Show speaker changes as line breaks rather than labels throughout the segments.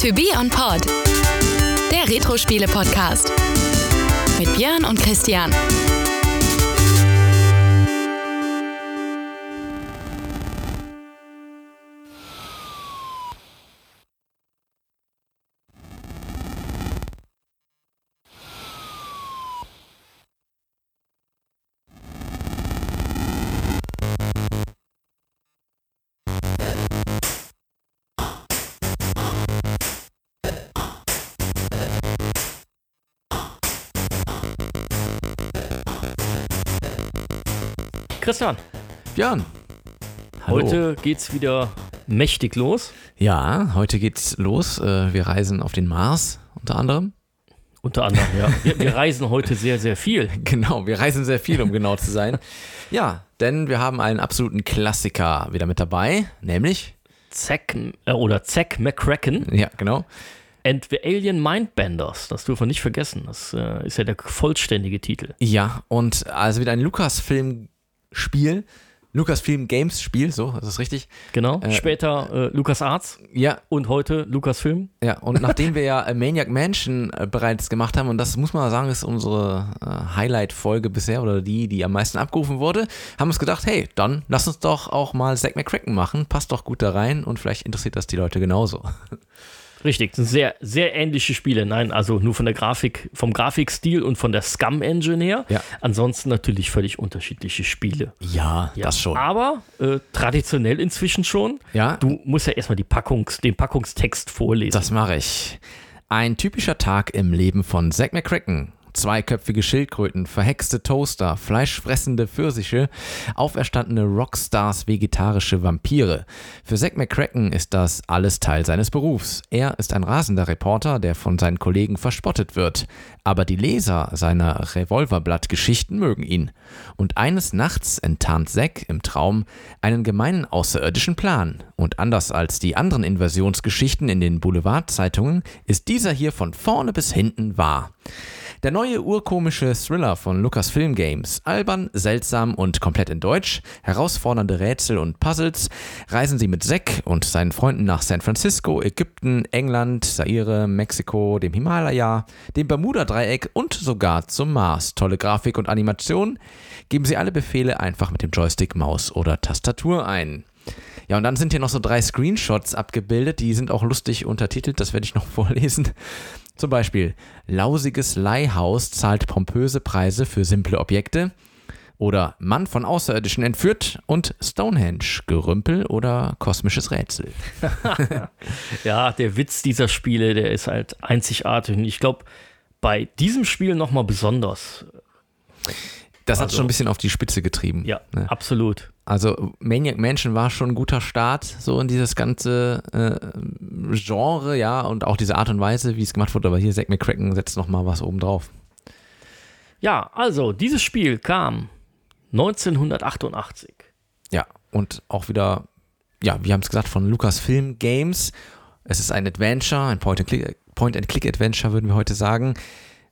To Be On Pod, der Retro-Spiele-Podcast. Mit Björn und Christian.
Christian,
Björn. Hallo.
heute geht's wieder mächtig los.
Ja, heute geht's los. Äh, Wir reisen auf den Mars unter anderem.
Unter anderem, ja. Wir, wir reisen heute sehr, sehr viel.
Genau, wir reisen sehr viel, um genau zu sein. Ja, denn wir haben einen absoluten Klassiker wieder mit dabei, nämlich,
Zack äh, oder Zack McCracken
ja, genau,
and the Alien Mindbenders. Das dürfen wir nicht vergessen. Das äh, ist ja der vollständige Titel.
ja, und also wieder ein Lucasfilm-Spiel, Lucasfilm Games-Spiel, so, das ist richtig.
Genau.
Äh,
Später äh, Lukas Arts
Ja,
und heute Lucasfilm.
ja, und nachdem wir ja äh, Maniac Mansion äh, bereits gemacht haben, und das muss man sagen, ist unsere äh, Highlight-Folge bisher oder die, die am meisten abgerufen wurde, haben wir uns gedacht, hey, dann lass uns doch auch mal Zack McCracken machen, passt doch gut da rein und vielleicht interessiert das die Leute genauso.
Richtig, sind sehr, sehr ähnliche Spiele. Nein, also nur von der Grafik, vom Grafikstil und von der Scum-Engine her.
Ja.
Ansonsten natürlich völlig unterschiedliche Spiele.
Ja,
Ja,
das schon.
Aber äh, traditionell inzwischen schon.
Ja.
Du musst ja erstmal die Packungs, den Packungstext vorlesen.
Das mache ich. Ein typischer Tag im Leben von Zack McCracken. Zweiköpfige Schildkröten, verhexte Toaster, fleischfressende Pfirsiche, auferstandene Rockstars, vegetarische Vampire. Für Zack McCracken ist das alles Teil seines Berufs. Er ist ein rasender Reporter, der von seinen Kollegen verspottet wird. Aber die Leser seiner Revolverblatt-Geschichten mögen ihn. Und eines Nachts enttarnt Zack im Traum einen gemeinen außerirdischen Plan. Und anders als die anderen Invasionsgeschichten in den Boulevardzeitungen ist dieser hier von vorne bis hinten wahr. Der neue urkomische Thriller von Lucasfilm Games. Albern, seltsam und komplett in Deutsch. Herausfordernde Rätsel und Puzzles. Reisen Sie mit Zack und seinen Freunden nach San Francisco, Ägypten, England, Zaire, Mexiko, dem Himalaya, dem Bermuda-Dreieck und sogar zum Mars. Tolle Grafik und Animation. Geben Sie alle Befehle einfach mit dem Joystick, Maus oder Tastatur ein. Ja, und dann sind hier noch so drei Screenshots abgebildet, die sind auch lustig untertitelt, das werde ich noch vorlesen. Zum Beispiel, lausiges Leihhaus zahlt pompöse Preise für simple Objekte. Oder Mann von Außerirdischen entführt und Stonehenge, Gerümpel oder kosmisches Rätsel.
ja, der Witz dieser Spiele, der ist halt einzigartig. Und ich glaube, bei diesem Spiel nochmal besonders.
Das hat
Also-
schon ein bisschen auf die Spitze getrieben.
Ja,
ne?
absolut.
Also Maniac Mansion war schon ein guter Start, so in dieses ganze äh, Genre, ja, und auch diese Art und Weise, wie es gemacht wurde. Aber hier Zack McCracken setzt nochmal was oben drauf.
Ja, also, dieses Spiel kam 1988.
Ja, und auch wieder, ja, wir haben es gesagt, von Lucasfilm Games. Es ist ein Adventure, ein Point-and-Click- Point-and-Click-Adventure, würden wir heute sagen.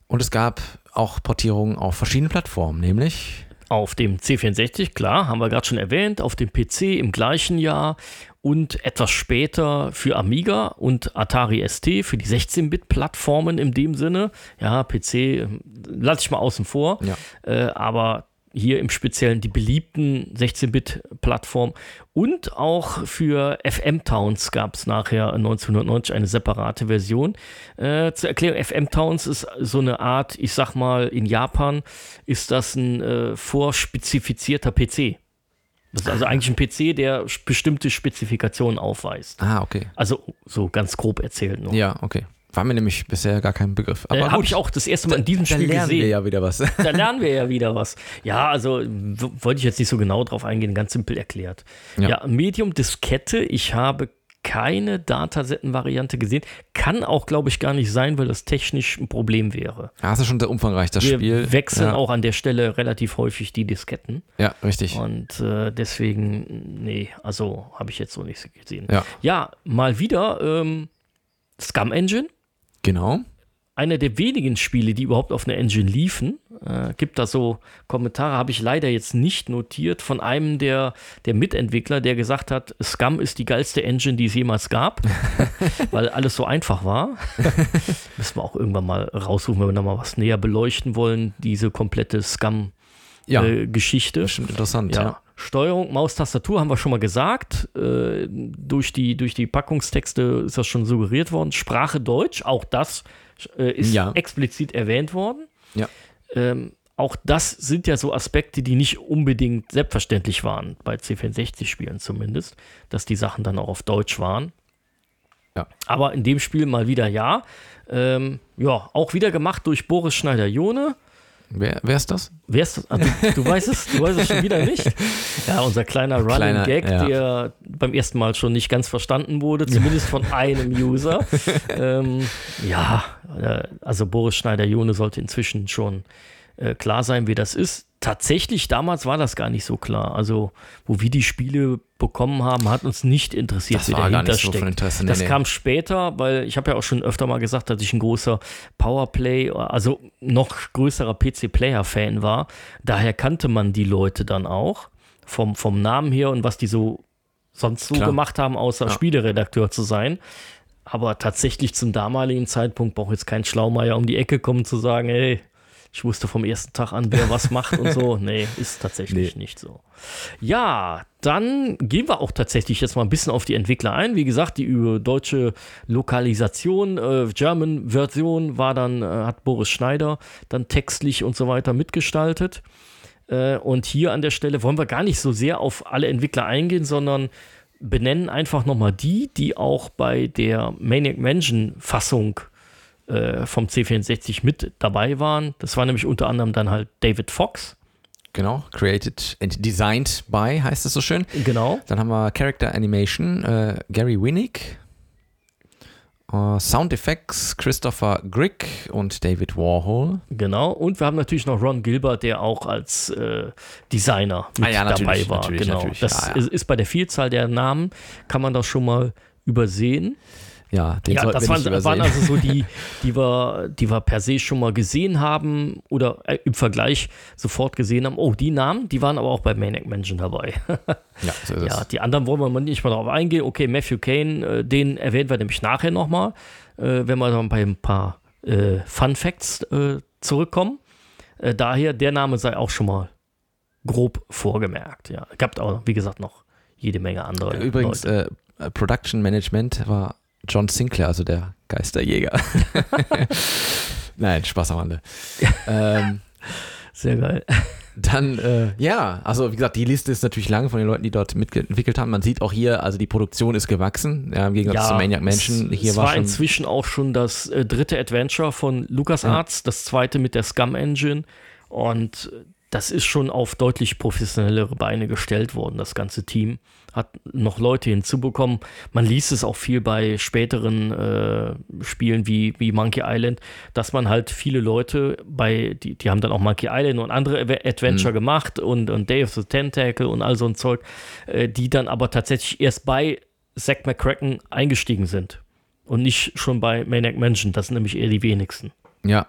Und es gab auch Portierungen auf verschiedenen Plattformen, nämlich
Auf dem C64, klar, haben wir gerade schon erwähnt, auf dem PC im gleichen Jahr und etwas später für Amiga und Atari ST für die 16-Bit-Plattformen in dem Sinne. Ja, PC lasse ich mal außen vor,
Ja.
äh, aber hier im Speziellen die beliebten 16-Bit-Plattformen und auch für FM-Towns gab es nachher 1990 eine separate Version. Äh, zur Erklärung, FM-Towns ist so eine Art, ich sag mal, in Japan ist das ein äh, vorspezifizierter PC. Das ist also eigentlich ein PC, der bestimmte Spezifikationen aufweist.
Ah, okay.
Also so ganz grob erzählt nur.
Ja, okay. War mir nämlich bisher gar kein Begriff. Aber
äh, Habe ich auch das erste Mal in diesem
da
Spiel
lernen
gesehen.
wir ja wieder was.
Da lernen wir ja wieder was. Ja, also wollte ich jetzt nicht so genau drauf eingehen, ganz simpel erklärt.
Ja.
Ja, Medium Diskette, ich habe keine Datasetten-Variante gesehen. Kann auch, glaube ich, gar nicht sein, weil das technisch ein Problem wäre.
Ah, das ist schon sehr umfangreich, das
Wir
Spiel.
wechseln
ja.
auch an der Stelle relativ häufig die Disketten.
Ja, richtig.
Und äh, deswegen, nee, also habe ich jetzt so nicht gesehen.
Ja.
Ja, mal wieder ähm, Scum Engine.
Genau.
Einer der wenigen Spiele, die überhaupt auf einer Engine liefen. Äh, gibt da so Kommentare, habe ich leider jetzt nicht notiert, von einem der, der Mitentwickler, der gesagt hat, Scum ist die geilste Engine, die es jemals gab, weil alles so einfach war. Müssen wir auch irgendwann mal raussuchen, wenn wir nochmal was näher beleuchten wollen, diese komplette Scum-Geschichte.
Ja, bestimmt interessant,
ja.
ja.
Steuerung, Maustastatur haben wir schon mal gesagt. Äh, durch, die, durch die Packungstexte ist das schon suggeriert worden. Sprache Deutsch, auch das äh, ist
Ja.
explizit erwähnt worden.
Ja.
Ähm, auch das sind ja so Aspekte, die nicht unbedingt selbstverständlich waren, bei C64-Spielen zumindest, dass die Sachen dann auch auf Deutsch waren.
Ja.
Aber in dem Spiel mal wieder ja. Ähm, ja, auch wieder gemacht durch Boris Schneider-Jone.
Wer, wer ist das?
Wer ist das? Ah, du, du weißt es, du weißt es schon wieder nicht. Ja, unser kleiner Running
Kleiner,
Gag,
ja.
der beim ersten Mal schon nicht ganz verstanden wurde, zumindest von einem User. ähm, ja, äh, also Boris Schneider-Jone sollte inzwischen schon äh, klar sein, wie das ist. Tatsächlich, damals war das gar nicht so klar. Also, wo wir die Spiele bekommen haben, hat uns nicht interessiert,
Das
wie
war
dahinter
so. Interesse, nee,
das
nee.
kam später, weil ich habe ja auch schon öfter mal gesagt, dass ich ein großer Powerplay, also noch größerer PC-Player-Fan war. Daher kannte man die Leute dann auch vom, vom Namen her und was die so sonst so
Klar.
gemacht haben, außer
Ja.
Spieleredakteur zu sein. Aber tatsächlich zum damaligen Zeitpunkt braucht jetzt kein Schlaumeier um die Ecke kommen zu sagen, ey, ich wusste vom ersten Tag an, wer was macht und so. Nee, ist tatsächlich nicht so. Ja, dann gehen wir auch tatsächlich jetzt mal ein bisschen auf die Entwickler ein. Wie gesagt, die über deutsche Lokalisation, äh, German-Version war dann, äh, hat Boris Schneider dann textlich und so weiter mitgestaltet. Äh, und hier an der Stelle wollen wir gar nicht so sehr auf alle Entwickler eingehen, sondern benennen einfach nochmal die, die auch bei der Maniac Mansion Fassung äh, vom C64 mit dabei waren. Das war nämlich unter anderem dann halt David Fox.
Genau, created and designed by, heißt es so schön.
Genau.
Dann haben wir Character Animation, äh, Gary Winnick. Äh, Sound Effects, Christopher Grigg und David Warhol.
Genau. Und wir haben natürlich noch Ron Gilbert, der auch als äh, Designer mit
Ah ja,
dabei war.
natürlich,
genau.
natürlich.
Das
Ja, ja.
Ist, ist bei der Vielzahl der Namen, kann man das schon mal übersehen.
Ja, den
ja, das waren, waren also so die, die wir, die wir per se schon mal gesehen haben oder äh, im Vergleich sofort gesehen haben. Oh, die Namen, die waren aber auch bei Maniac Mansion dabei.
ja, so ist
ja,
es.
die anderen wollen wir mal nicht mal darauf eingehen. Okay, Matthew Kane, äh, den erwähnen wir nämlich nachher nochmal, äh, wenn wir dann bei ein paar Fun Facts zurückkommen. Daher, der Name sei auch schon mal grob vorgemerkt. Ja, gab auch, wie gesagt, noch jede Menge andere.
Übrigens, äh, Production Management war John Sinclair, also der Geisterjäger. Nein, Spaß am Rande. ähm,
Sehr geil.
Dann, äh, ja, also wie gesagt, die Liste ist natürlich lang von den Leuten, die dort mitentwickelt haben. Man sieht auch hier, also die Produktion ist gewachsen, ja, im Gegensatz zu Maniac Mansion. Hier
es
war
war
schon,
inzwischen auch schon das äh, dritte Adventure von LucasArts, das zweite mit der Scum Engine. Und das ist schon auf deutlich professionellere Beine gestellt worden, das ganze Team. Hat noch Leute hinzubekommen. Man liest es auch viel bei späteren äh, Spielen wie, wie Monkey Island, dass man halt viele Leute bei, die, die haben dann auch Monkey Island und andere Adventure gemacht und, und Day of the Tentacle und all so ein Zeug, äh, die dann aber tatsächlich erst bei Zack McCracken eingestiegen sind. Und nicht schon bei Maniac Mansion. Das sind nämlich eher die wenigsten.
ja.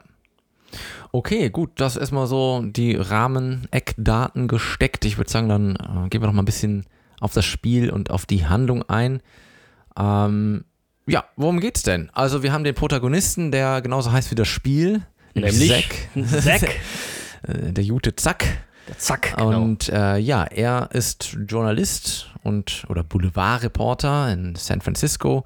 Okay, gut, das ist mal so die Rahmen-Eckdaten gesteckt. Ich würde sagen, dann äh, gehen wir noch mal ein bisschen auf das Spiel und auf die Handlung ein. Ähm, ja, worum geht's denn? Also wir haben den Protagonisten, der genauso heißt wie das Spiel.
Nämlich
Zack.
Zack.
Äh, der Jute Zack.
Zack, genau.
Und äh, ja, er ist Journalist und oder Boulevardreporter in San Francisco.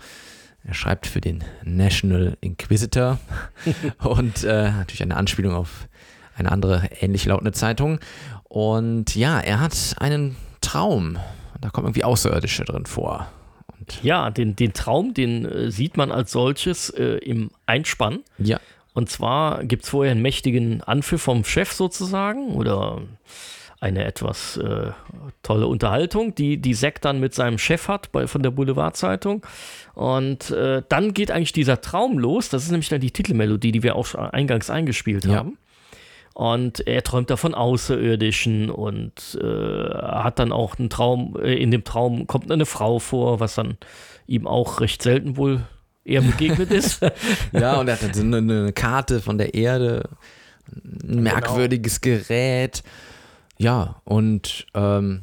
Er schreibt für den National Inquisitor und äh, natürlich eine Anspielung auf eine andere ähnlich lautende Zeitung. Und ja, er hat einen Traum. Da kommen irgendwie Außerirdische drin vor. Und
Ja, den, den Traum, den äh, sieht man als solches äh, im Einspann.
ja,
Und zwar gibt es vorher einen mächtigen Anpfiff vom Chef sozusagen oder eine etwas äh, tolle Unterhaltung, die, die Zack dann mit seinem Chef hat bei, von der Boulevardzeitung. Und äh, dann geht eigentlich dieser Traum los. Das ist nämlich dann die Titelmelodie, die wir auch schon eingangs eingespielt
Ja.
haben. Und er träumt da von Außerirdischen und äh, hat dann auch einen Traum, äh, in dem Traum kommt eine Frau vor, was dann ihm auch recht selten wohl eher begegnet ist.
ja, und er hat dann so eine, eine Karte von der Erde ein merkwürdiges Gerät. Ja, und ähm,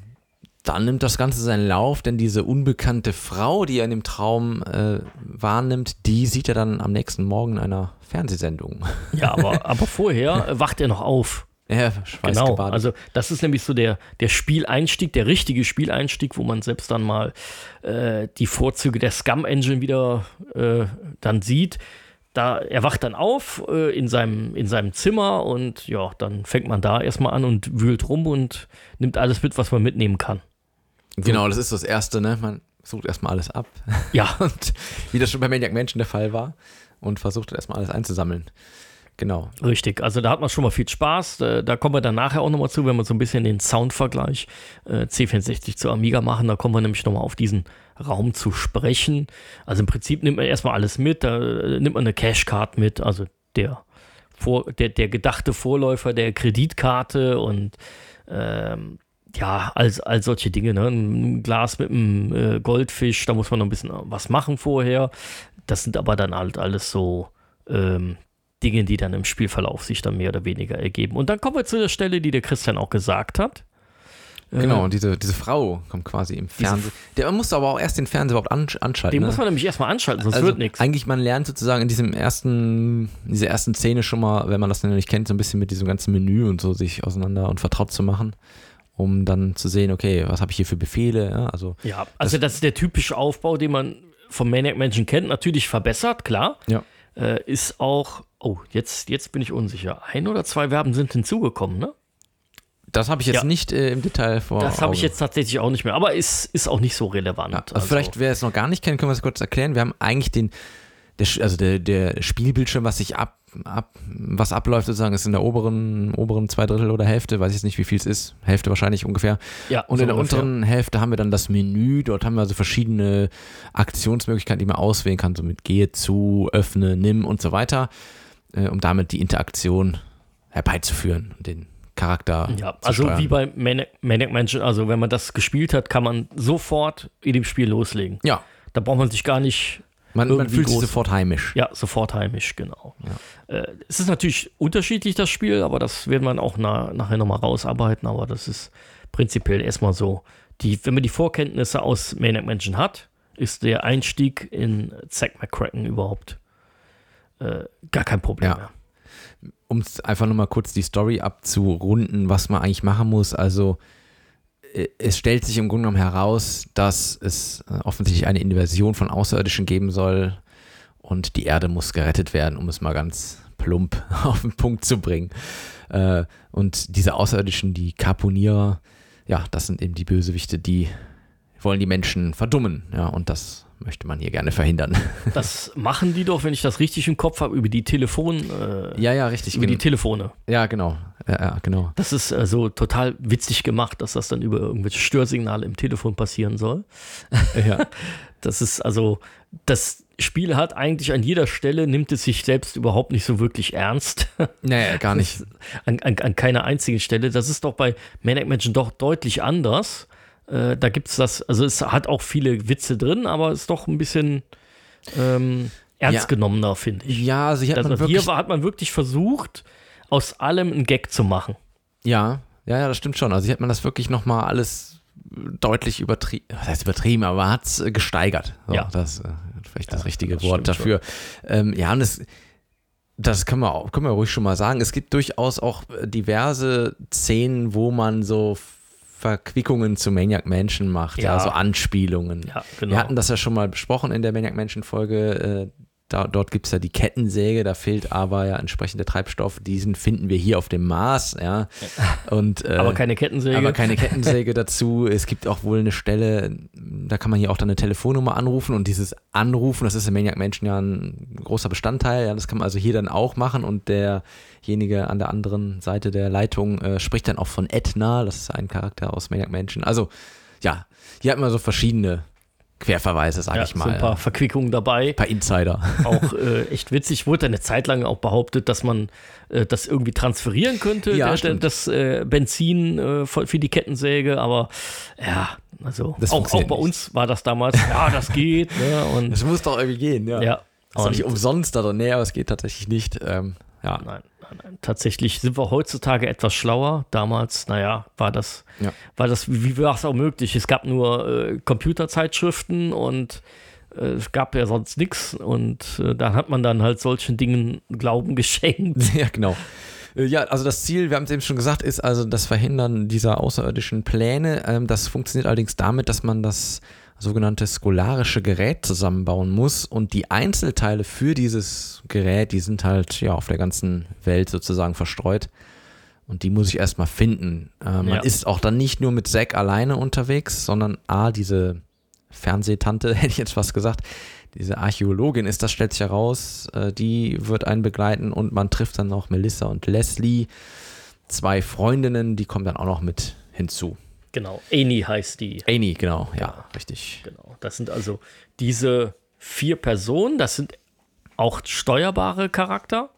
dann nimmt das Ganze seinen Lauf, denn diese unbekannte Frau, die er in dem Traum äh, wahrnimmt, die sieht er dann am nächsten Morgen in einer Fernsehsendung.
Ja, aber, aber vorher wacht er noch auf.
Ja,
Genau, also das ist nämlich so der, der Spieleinstieg, der richtige Spieleinstieg, wo man selbst dann mal äh, die Vorzüge der Scum-Engine wieder äh, dann sieht. Da, er wacht dann auf äh, in, seinem, in seinem Zimmer und ja, dann fängt man da erstmal an und wühlt rum und nimmt alles mit, was man mitnehmen kann.
genau, das ist das Erste, ne? Man sucht erstmal alles ab.
Ja,
Und wie das schon bei Maniac Mansion der Fall war. Und versucht erstmal alles einzusammeln. Genau.
Richtig, also da hat man schon mal viel Spaß. Äh, Da kommen wir dann nachher auch nochmal zu, wenn wir so ein bisschen den Soundvergleich äh, C64 zu Amiga machen. Da kommen wir nämlich nochmal auf diesen Raum zu sprechen. Also im Prinzip nimmt man erstmal alles mit. Da äh, nimmt man eine Cashcard mit, also der, vor, der, der gedachte Vorläufer der Kreditkarte und ähm, ja, all, all solche Dinge. Ne? Ein Glas mit einem äh, Goldfisch, da muss man noch ein bisschen was machen vorher. Das sind aber dann halt alles so ähm, Dinge, die dann im Spielverlauf sich dann mehr oder weniger ergeben. Und dann kommen wir zu der Stelle, die der Christian auch gesagt hat.
Genau,
Äh,
und diese, diese Frau kommt quasi im Fernsehen. Der musste aber auch erst den Fernseher überhaupt ansch anschalten.
den
ne?
muss man nämlich erstmal anschalten, sonst
also
wird nichts.
Eigentlich, man lernt sozusagen in diesem ersten, dieser ersten Szene schon mal, wenn man das noch nicht kennt, so ein bisschen mit diesem ganzen Menü und so sich auseinander und vertraut zu machen, um dann zu sehen, okay, was habe ich hier für Befehle, ja, also
Ja, also das, ist der typische Aufbau, den man vom Maniac Mansion kennt. Natürlich verbessert, klar.
Ja.
Äh, ist auch, oh, jetzt, jetzt bin ich unsicher. Ein oder zwei Verben sind hinzugekommen, ne?
Das habe ich jetzt
Ja.
nicht äh, im Detail vor
Das habe ich jetzt tatsächlich auch nicht mehr. Aber ist, ist auch nicht so relevant.
Ja, also vielleicht, wer es noch gar nicht kennt, können wir es kurz erklären. Wir haben eigentlich den, der, also der, der Spielbildschirm, was sich ab, ab, was abläuft sozusagen, ist in der oberen, oberen zwei Drittel oder Hälfte, weiß ich jetzt nicht, wie viel es ist, Hälfte wahrscheinlich ungefähr.
ja,
Und
so
in der
ungefähr.
unteren Hälfte haben wir dann das Menü. Dort haben wir also verschiedene Aktionsmöglichkeiten, die man auswählen kann, so mit gehe zu, öffne, nimm und so weiter, äh, um damit die Interaktion herbeizuführen und den Charakter
Ja, also
steuern.
wie bei Maniac, Maniac Mansion, also wenn man das gespielt hat, kann man sofort in dem Spiel loslegen.
Ja,
Da braucht man sich gar nicht,
man, man fühlt sich
groß-
sofort heimisch.
ja, sofort heimisch, genau. Äh, es ist natürlich unterschiedlich, das Spiel, aber das werden wir auch na, nachher nochmal rausarbeiten, aber das ist prinzipiell erstmal so. Die, wenn man die Vorkenntnisse aus Maniac Mansion hat, ist der Einstieg in Zack McCracken überhaupt äh, gar kein Problem
Ja.
mehr.
Um einfach nochmal kurz die Story abzurunden, was man eigentlich machen muss. Also äh, es stellt sich im Grunde genommen heraus, dass es äh, offensichtlich eine Invasion von Außerirdischen geben soll und die Erde muss gerettet werden, um es mal ganz plump auf den Punkt zu bringen. Äh, Und diese Außerirdischen, die Karponierer, ja, das sind eben die Bösewichte, die wollen die Menschen verdummen. Ja, und das möchte man hier gerne verhindern.
Das machen die doch, wenn ich das richtig im Kopf habe, über die Telefon, äh,
ja, ja, richtig.
über die Telefone.
ja, genau. Ja, ja, genau.
Das ist äh, so total witzig gemacht, dass das dann über irgendwelche Störsignale im Telefon passieren soll.
Ja.
Das ist also, das Spiel hat eigentlich an jeder Stelle, nimmt es sich selbst überhaupt nicht so wirklich ernst.
Naja, gar nicht.
an, an, an keiner einzigen Stelle. Das ist doch bei Maniac Mansion doch deutlich anders. Äh, da gibt es das, also es hat auch viele Witze drin, aber ist doch ein bisschen ähm, ernst
Ja.
genommener, finde ich.
Ja, also hier hat man
Also
wirklich.
hier hat man wirklich versucht, aus allem einen Gag zu machen.
Ja, ja, ja, das stimmt schon. Also hier hat man das wirklich nochmal alles deutlich übertrieben, was heißt übertrieben, aber hat es gesteigert. So,
Ja.
Das ist vielleicht das richtige
das
Wort dafür. Ähm, ja, und es, das können wir, auch, können wir ruhig schon mal sagen. Es gibt durchaus auch äh, diverse Szenen, wo man so Verquickungen zu Maniac Mansion macht, ja,
Ja.
so Anspielungen.
Ja, genau.
Wir hatten das ja schon mal besprochen in der Maniac Mansion Folge. Da, dort gibt es ja die Kettensäge, da fehlt aber ja entsprechend der Treibstoff. Diesen finden wir hier auf dem Mars, ja. Und, äh,
aber keine Kettensäge.
aber keine Kettensäge dazu. Es gibt auch wohl eine Stelle, da kann man hier auch dann eine Telefonnummer anrufen und dieses Anrufen, das ist im Maniac Mansion ja ein großer Bestandteil. Ja, das kann man also hier dann auch machen und derjenige an der anderen Seite der Leitung äh, spricht dann auch von Edna, das ist ein Charakter aus Maniac Mansion. Also ja, hier hat man so verschiedene Querverweise, sag
ja,
ich mal.
so ein paar Verquickungen dabei.
ein paar Insider.
auch äh, echt witzig. Wurde eine Zeit lang auch behauptet, dass man äh, das irgendwie transferieren könnte,
Ja,
der, das äh, Benzin äh, für die Kettensäge. Aber ja, also
Das
auch, auch bei uns war das damals, ja, das geht. Ne? Und
Das muss doch irgendwie gehen, ja.
ja,
Das ist doch nicht umsonst drin. Nee, aber es geht tatsächlich nicht. Ähm, ja.
Nein. Tatsächlich sind wir heutzutage etwas schlauer. Damals, naja, war das,
Ja.
war das, wie war es auch möglich? Es gab nur äh, Computerzeitschriften und äh, es gab ja sonst nichts. Und äh, dann hat man dann halt solchen Dingen Glauben geschenkt.
Ja, genau. Äh, Ja, also das Ziel, wir haben es eben schon gesagt, ist also das Verhindern dieser außerirdischen Pläne. Ähm, das funktioniert allerdings damit, dass man das sogenannte skolarische Gerät zusammenbauen muss und die Einzelteile für dieses Gerät, die sind halt ja auf der ganzen Welt sozusagen verstreut und die muss ich erstmal finden. Äh, man
Ja.
ist auch dann nicht nur mit Zack alleine unterwegs, sondern A, diese Fernsehtante, hätte ich jetzt fast gesagt, diese Archäologin ist, das stellt sich heraus, äh, die wird einen begleiten und man trifft dann noch Melissa und Leslie, zwei Freundinnen, die kommen dann auch noch mit hinzu.
Genau. Amy heißt die.
Amy, genau, ja, richtig.
Genau. Das sind also diese vier Personen. Das sind auch steuerbare Charakter.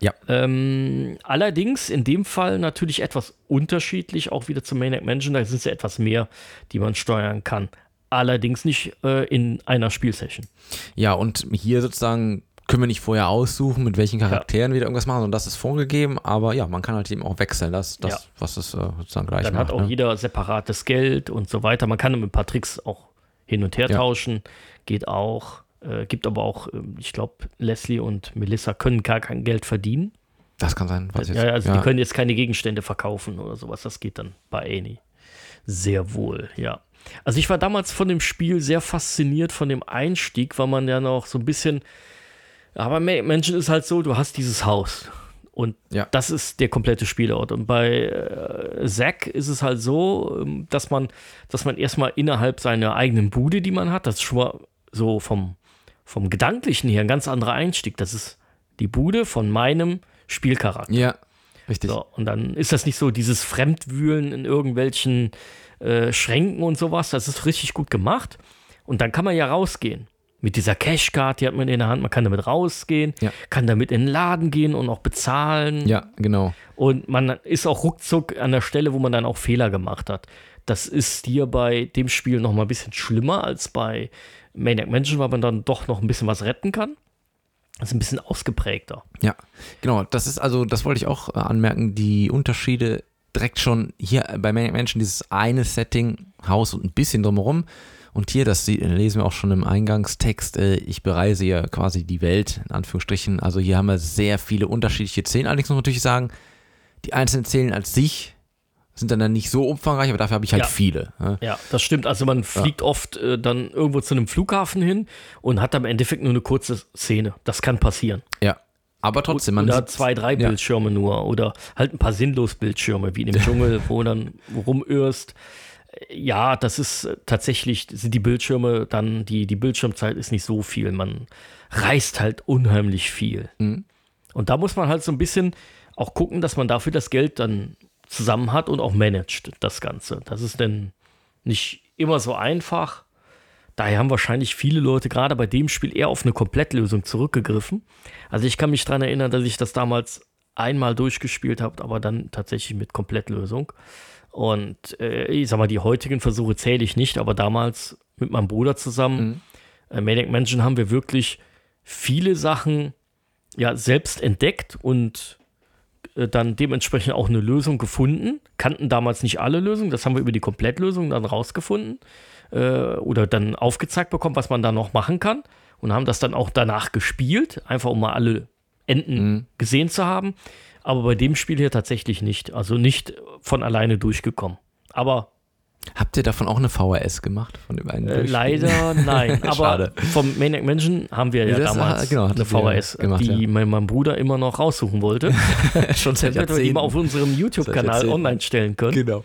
Ja.
Ähm, allerdings in dem Fall natürlich etwas unterschiedlich, auch wieder zum Maniac Mansion. Da sind es ja etwas mehr, die man steuern kann. Allerdings nicht äh, in einer Spielsession.
Ja, und hier sozusagen können wir nicht vorher aussuchen, mit welchen Charakteren wir da irgendwas machen, sondern das ist vorgegeben, aber ja, man kann halt eben auch wechseln, das, das
Ja.
was es äh, sozusagen gleich
Dann
macht.
hat auch
ne?
jeder separates Geld und so weiter. Man kann mit ein paar Tricks auch hin und her
Ja.
tauschen. Geht auch. Äh, gibt aber auch, ähm, ich glaube, Leslie und Melissa können gar kein Geld verdienen.
Das kann sein, was jetzt.
Ja, also die können jetzt keine Gegenstände verkaufen oder sowas. Das geht dann bei Annie. Sehr wohl, ja. Also ich war damals von dem Spiel sehr fasziniert von dem Einstieg, weil man ja noch so ein bisschen. Aber Ma- Menschen ist halt so, du hast dieses Haus. Und
Ja.
das ist der komplette Spielort. Und bei äh, Zack ist es halt so, ähm, dass man, dass man erstmal innerhalb seiner eigenen Bude, die man hat, das ist schon mal so vom, vom Gedanklichen her ein ganz anderer Einstieg. Das ist die Bude von meinem Spielcharakter.
ja, richtig.
So, und dann ist das nicht so dieses Fremdwühlen in irgendwelchen äh, Schränken und sowas. Das ist richtig gut gemacht. Und dann kann man ja rausgehen. Mit dieser Cashcard, die hat man in der Hand, man kann damit rausgehen,
Ja.
kann damit in den Laden gehen und auch bezahlen.
Ja, genau.
Und man ist auch ruckzuck an der Stelle, wo man dann auch Fehler gemacht hat. Das ist hier bei dem Spiel noch mal ein bisschen schlimmer als bei Maniac Mansion, weil man dann doch noch ein bisschen was retten kann. Das ist ein bisschen ausgeprägter.
Ja, genau. Das ist also, das wollte ich auch äh, anmerken, die Unterschiede direkt schon hier bei Maniac Mansion, dieses eine Setting, Haus und ein bisschen drumherum. Und hier, das lesen wir auch schon im Eingangstext, äh, ich bereise ja quasi die Welt, in Anführungsstrichen. Also hier haben wir sehr viele unterschiedliche Szenen. Allerdings muss man natürlich sagen, die einzelnen Szenen als sich sind dann, dann nicht so umfangreich, aber dafür habe ich halt
Ja.
viele. ne?
Ja, das stimmt. Also man fliegt oft äh, dann irgendwo zu einem Flughafen hin und hat am Endeffekt nur eine kurze Szene. Das kann passieren.
Ja. Aber trotzdem, man
oder zwei, drei
ja.
Bildschirme nur oder halt ein paar sinnlos Bildschirme wie in dem Dschungel, wo dann rumirrst. Ja, das ist äh, tatsächlich, sind die Bildschirme dann, die, die Bildschirmzeit ist nicht so viel. Man reist halt unheimlich viel.
Mhm.
Und da muss man halt so ein bisschen auch gucken, dass man dafür das Geld dann zusammen hat und auch managt, das Ganze. Das ist denn nicht immer so einfach. Daher haben wahrscheinlich viele Leute gerade bei dem Spiel eher auf eine Komplettlösung zurückgegriffen. Also ich kann mich daran erinnern, dass ich das damals einmal durchgespielt habe, aber dann tatsächlich mit Komplettlösung. Und äh, ich sag mal, die heutigen Versuche zähle ich nicht, aber damals mit meinem Bruder zusammen, äh, Maniac Mansion, haben wir wirklich viele Sachen ja selbst entdeckt und äh, dann dementsprechend auch eine Lösung gefunden. Kannten damals nicht alle Lösungen, das haben wir über die Komplettlösung dann rausgefunden äh, oder dann aufgezeigt bekommen, was man da noch machen kann und haben das dann auch danach gespielt, einfach um mal alle Enden gesehen zu haben. Aber bei dem Spiel hier tatsächlich nicht. Also nicht von alleine durchgekommen. Aber
Habt ihr davon auch eine VHS gemacht? Von dem einen
äh, leider nein. Aber
Schade.
vom Maniac Mansion haben wir ja
das,
damals
ah, genau,
eine VHS,
gemacht,
die
ja.
mein, mein Bruder immer noch raussuchen wollte.
Schon seit
wir die
Jahrzehnten.
auf unserem YouTube-Kanal online stellen können.
Genau.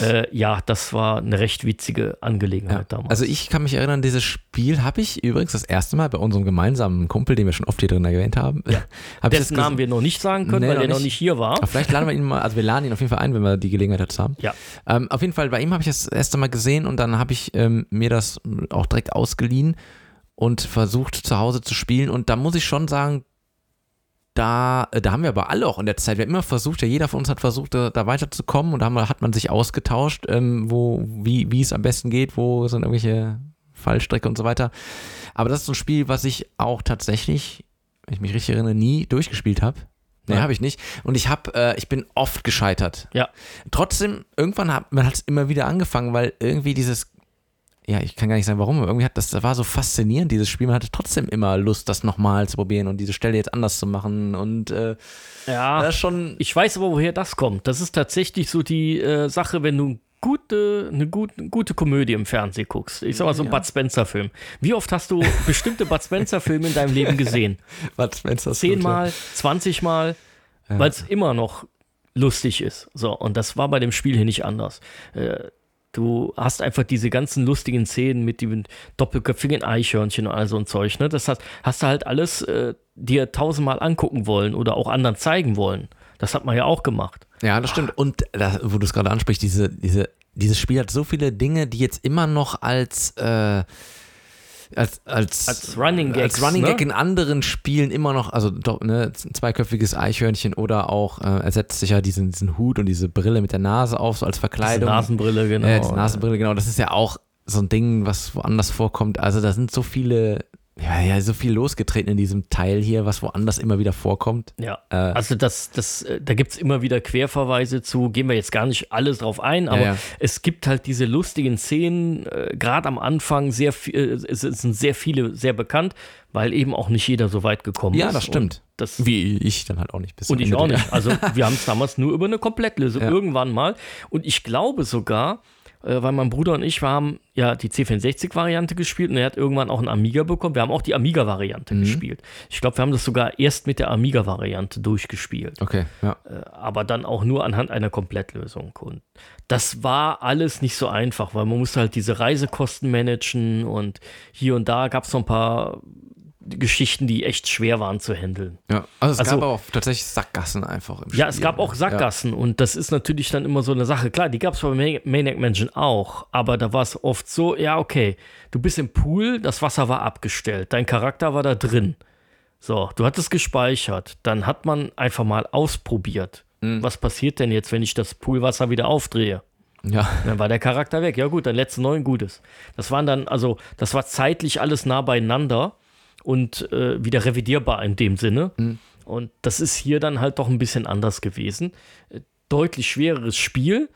Äh, ja, das war eine recht witzige Angelegenheit
Ja.
damals.
Also ich kann mich erinnern, dieses Spiel habe ich übrigens das erste Mal bei unserem gemeinsamen Kumpel, den wir schon oft hier drin erwähnt haben. Ja. hab
dessen Namen wir noch nicht sagen können,
Nee,
weil
noch
der noch
nicht.
nicht hier war.
Aber vielleicht laden wir ihn mal, also wir laden ihn auf jeden Fall ein, wenn wir die Gelegenheit dazu haben.
Ja.
Ähm, auf jeden Fall, bei ihm habe ich das erste Mal gesehen und dann habe ich ähm, mir das auch direkt ausgeliehen und versucht zu Hause zu spielen. Und da muss ich schon sagen, da, äh, da haben wir aber alle auch in der Zeit, wir haben immer versucht, ja jeder von uns hat versucht, da, da weiterzukommen und da wir, hat man sich ausgetauscht, ähm, wo, wie, wie es am besten geht, wo sind irgendwelche Fallstrecke und so weiter. Aber das ist so ein Spiel, was ich auch tatsächlich, wenn ich mich richtig erinnere, nie durchgespielt habe. Nee, habe ich nicht. Und ich habe, äh, ich bin oft gescheitert.
Ja.
Trotzdem, irgendwann hat man hat es immer wieder angefangen, weil irgendwie dieses, ja, ich kann gar nicht sagen, warum, aber irgendwie hat das, das war so faszinierend, dieses Spiel. Man hatte trotzdem immer Lust, das nochmal zu probieren und diese Stelle jetzt anders zu machen. Und äh,
Ja.
das ist schon.
Ich weiß aber, woher das kommt. Das ist tatsächlich so die äh, Sache, wenn du gute, eine gute, gute Komödie im Fernsehen guckst. Ich sag mal so ein Bud Spencer-Film. Wie oft hast du bestimmte Bud Spencer-Filme in deinem Leben gesehen?
Wenn's das
Zehnmal, zwanzigmal, weil es immer noch lustig ist. So, und das war bei dem Spiel hier nicht anders. Äh, Du hast einfach diese ganzen lustigen Szenen mit den doppelköpfigen Eichhörnchen und all so ein Zeug. Ne? Das hast, hast du halt alles äh, dir tausendmal angucken wollen oder auch anderen zeigen wollen. Das hat man ja auch gemacht.
Ja, das stimmt. Und da, wo du es gerade ansprichst, diese, diese, dieses Spiel hat so viele Dinge, die jetzt immer noch als, äh, als, als,
Als Running Gags,
als Running
ne?
Gag in anderen Spielen immer noch, also doch, ne, ein zweiköpfiges Eichhörnchen oder auch äh, er setzt sich ja diesen, diesen Hut und diese Brille mit der Nase auf, so als
Diese
Verkleidung.
Nasenbrille, genau.
Ja, diese Nasenbrille, genau. Das ist ja auch so ein Ding, was woanders vorkommt. Also da sind so viele, ja, ja, so viel losgetreten in diesem Teil hier, was woanders immer wieder vorkommt.
Ja,
Äh,
also das, das, äh, da gibt es immer wieder Querverweise zu, gehen wir jetzt gar nicht alles drauf ein, aber
ja.
es gibt halt diese lustigen Szenen, äh, gerade am Anfang, sehr viel, äh, es sind sehr viele sehr bekannt, weil eben auch nicht jeder so weit gekommen
Ja,
ist.
das stimmt.
Das,
Wie ich dann halt auch nicht bis
und ich
Ende
auch nicht. Also wir haben es damals nur über eine Komplettlösung,
Ja.
irgendwann mal. Und ich glaube sogar, äh, weil mein Bruder und ich, wir haben ja die C64-Variante gespielt und er hat irgendwann auch einen Amiga bekommen. Wir haben auch die Amiga-Variante
Mhm.
gespielt. Ich glaube, wir haben das sogar erst mit der Amiga-Variante durchgespielt
Okay, ja.
aber dann auch nur anhand einer Komplettlösung. Und das war alles nicht so einfach, weil man musste halt diese Reisekosten managen und hier und da gab es so ein paar Geschichten, die echt schwer waren zu handeln.
ja. Also es
Also-
gab auch tatsächlich Sackgassen einfach im
Ja, es
Spiel.
gab auch Sackgassen und das ist natürlich dann immer so eine Sache. Klar, die gab es bei Ma- Maniac Mansion auch, aber da war es oft so, ja, okay, du bist im Pool, das Wasser war abgestellt, dein Charakter war da drin. So, du hattest gespeichert, dann hat man einfach mal ausprobiert. Was passiert denn jetzt, wenn ich das Poolwasser wieder aufdrehe?
Ja. ja.
Dann war der Charakter weg. Ja gut, dann letzte neun Gutes. Das waren dann, also das war zeitlich alles nah beieinander und äh, wieder revidierbar in dem Sinne. Und das ist hier dann halt doch ein bisschen anders gewesen. Äh, Deutlich schwereres Spiel.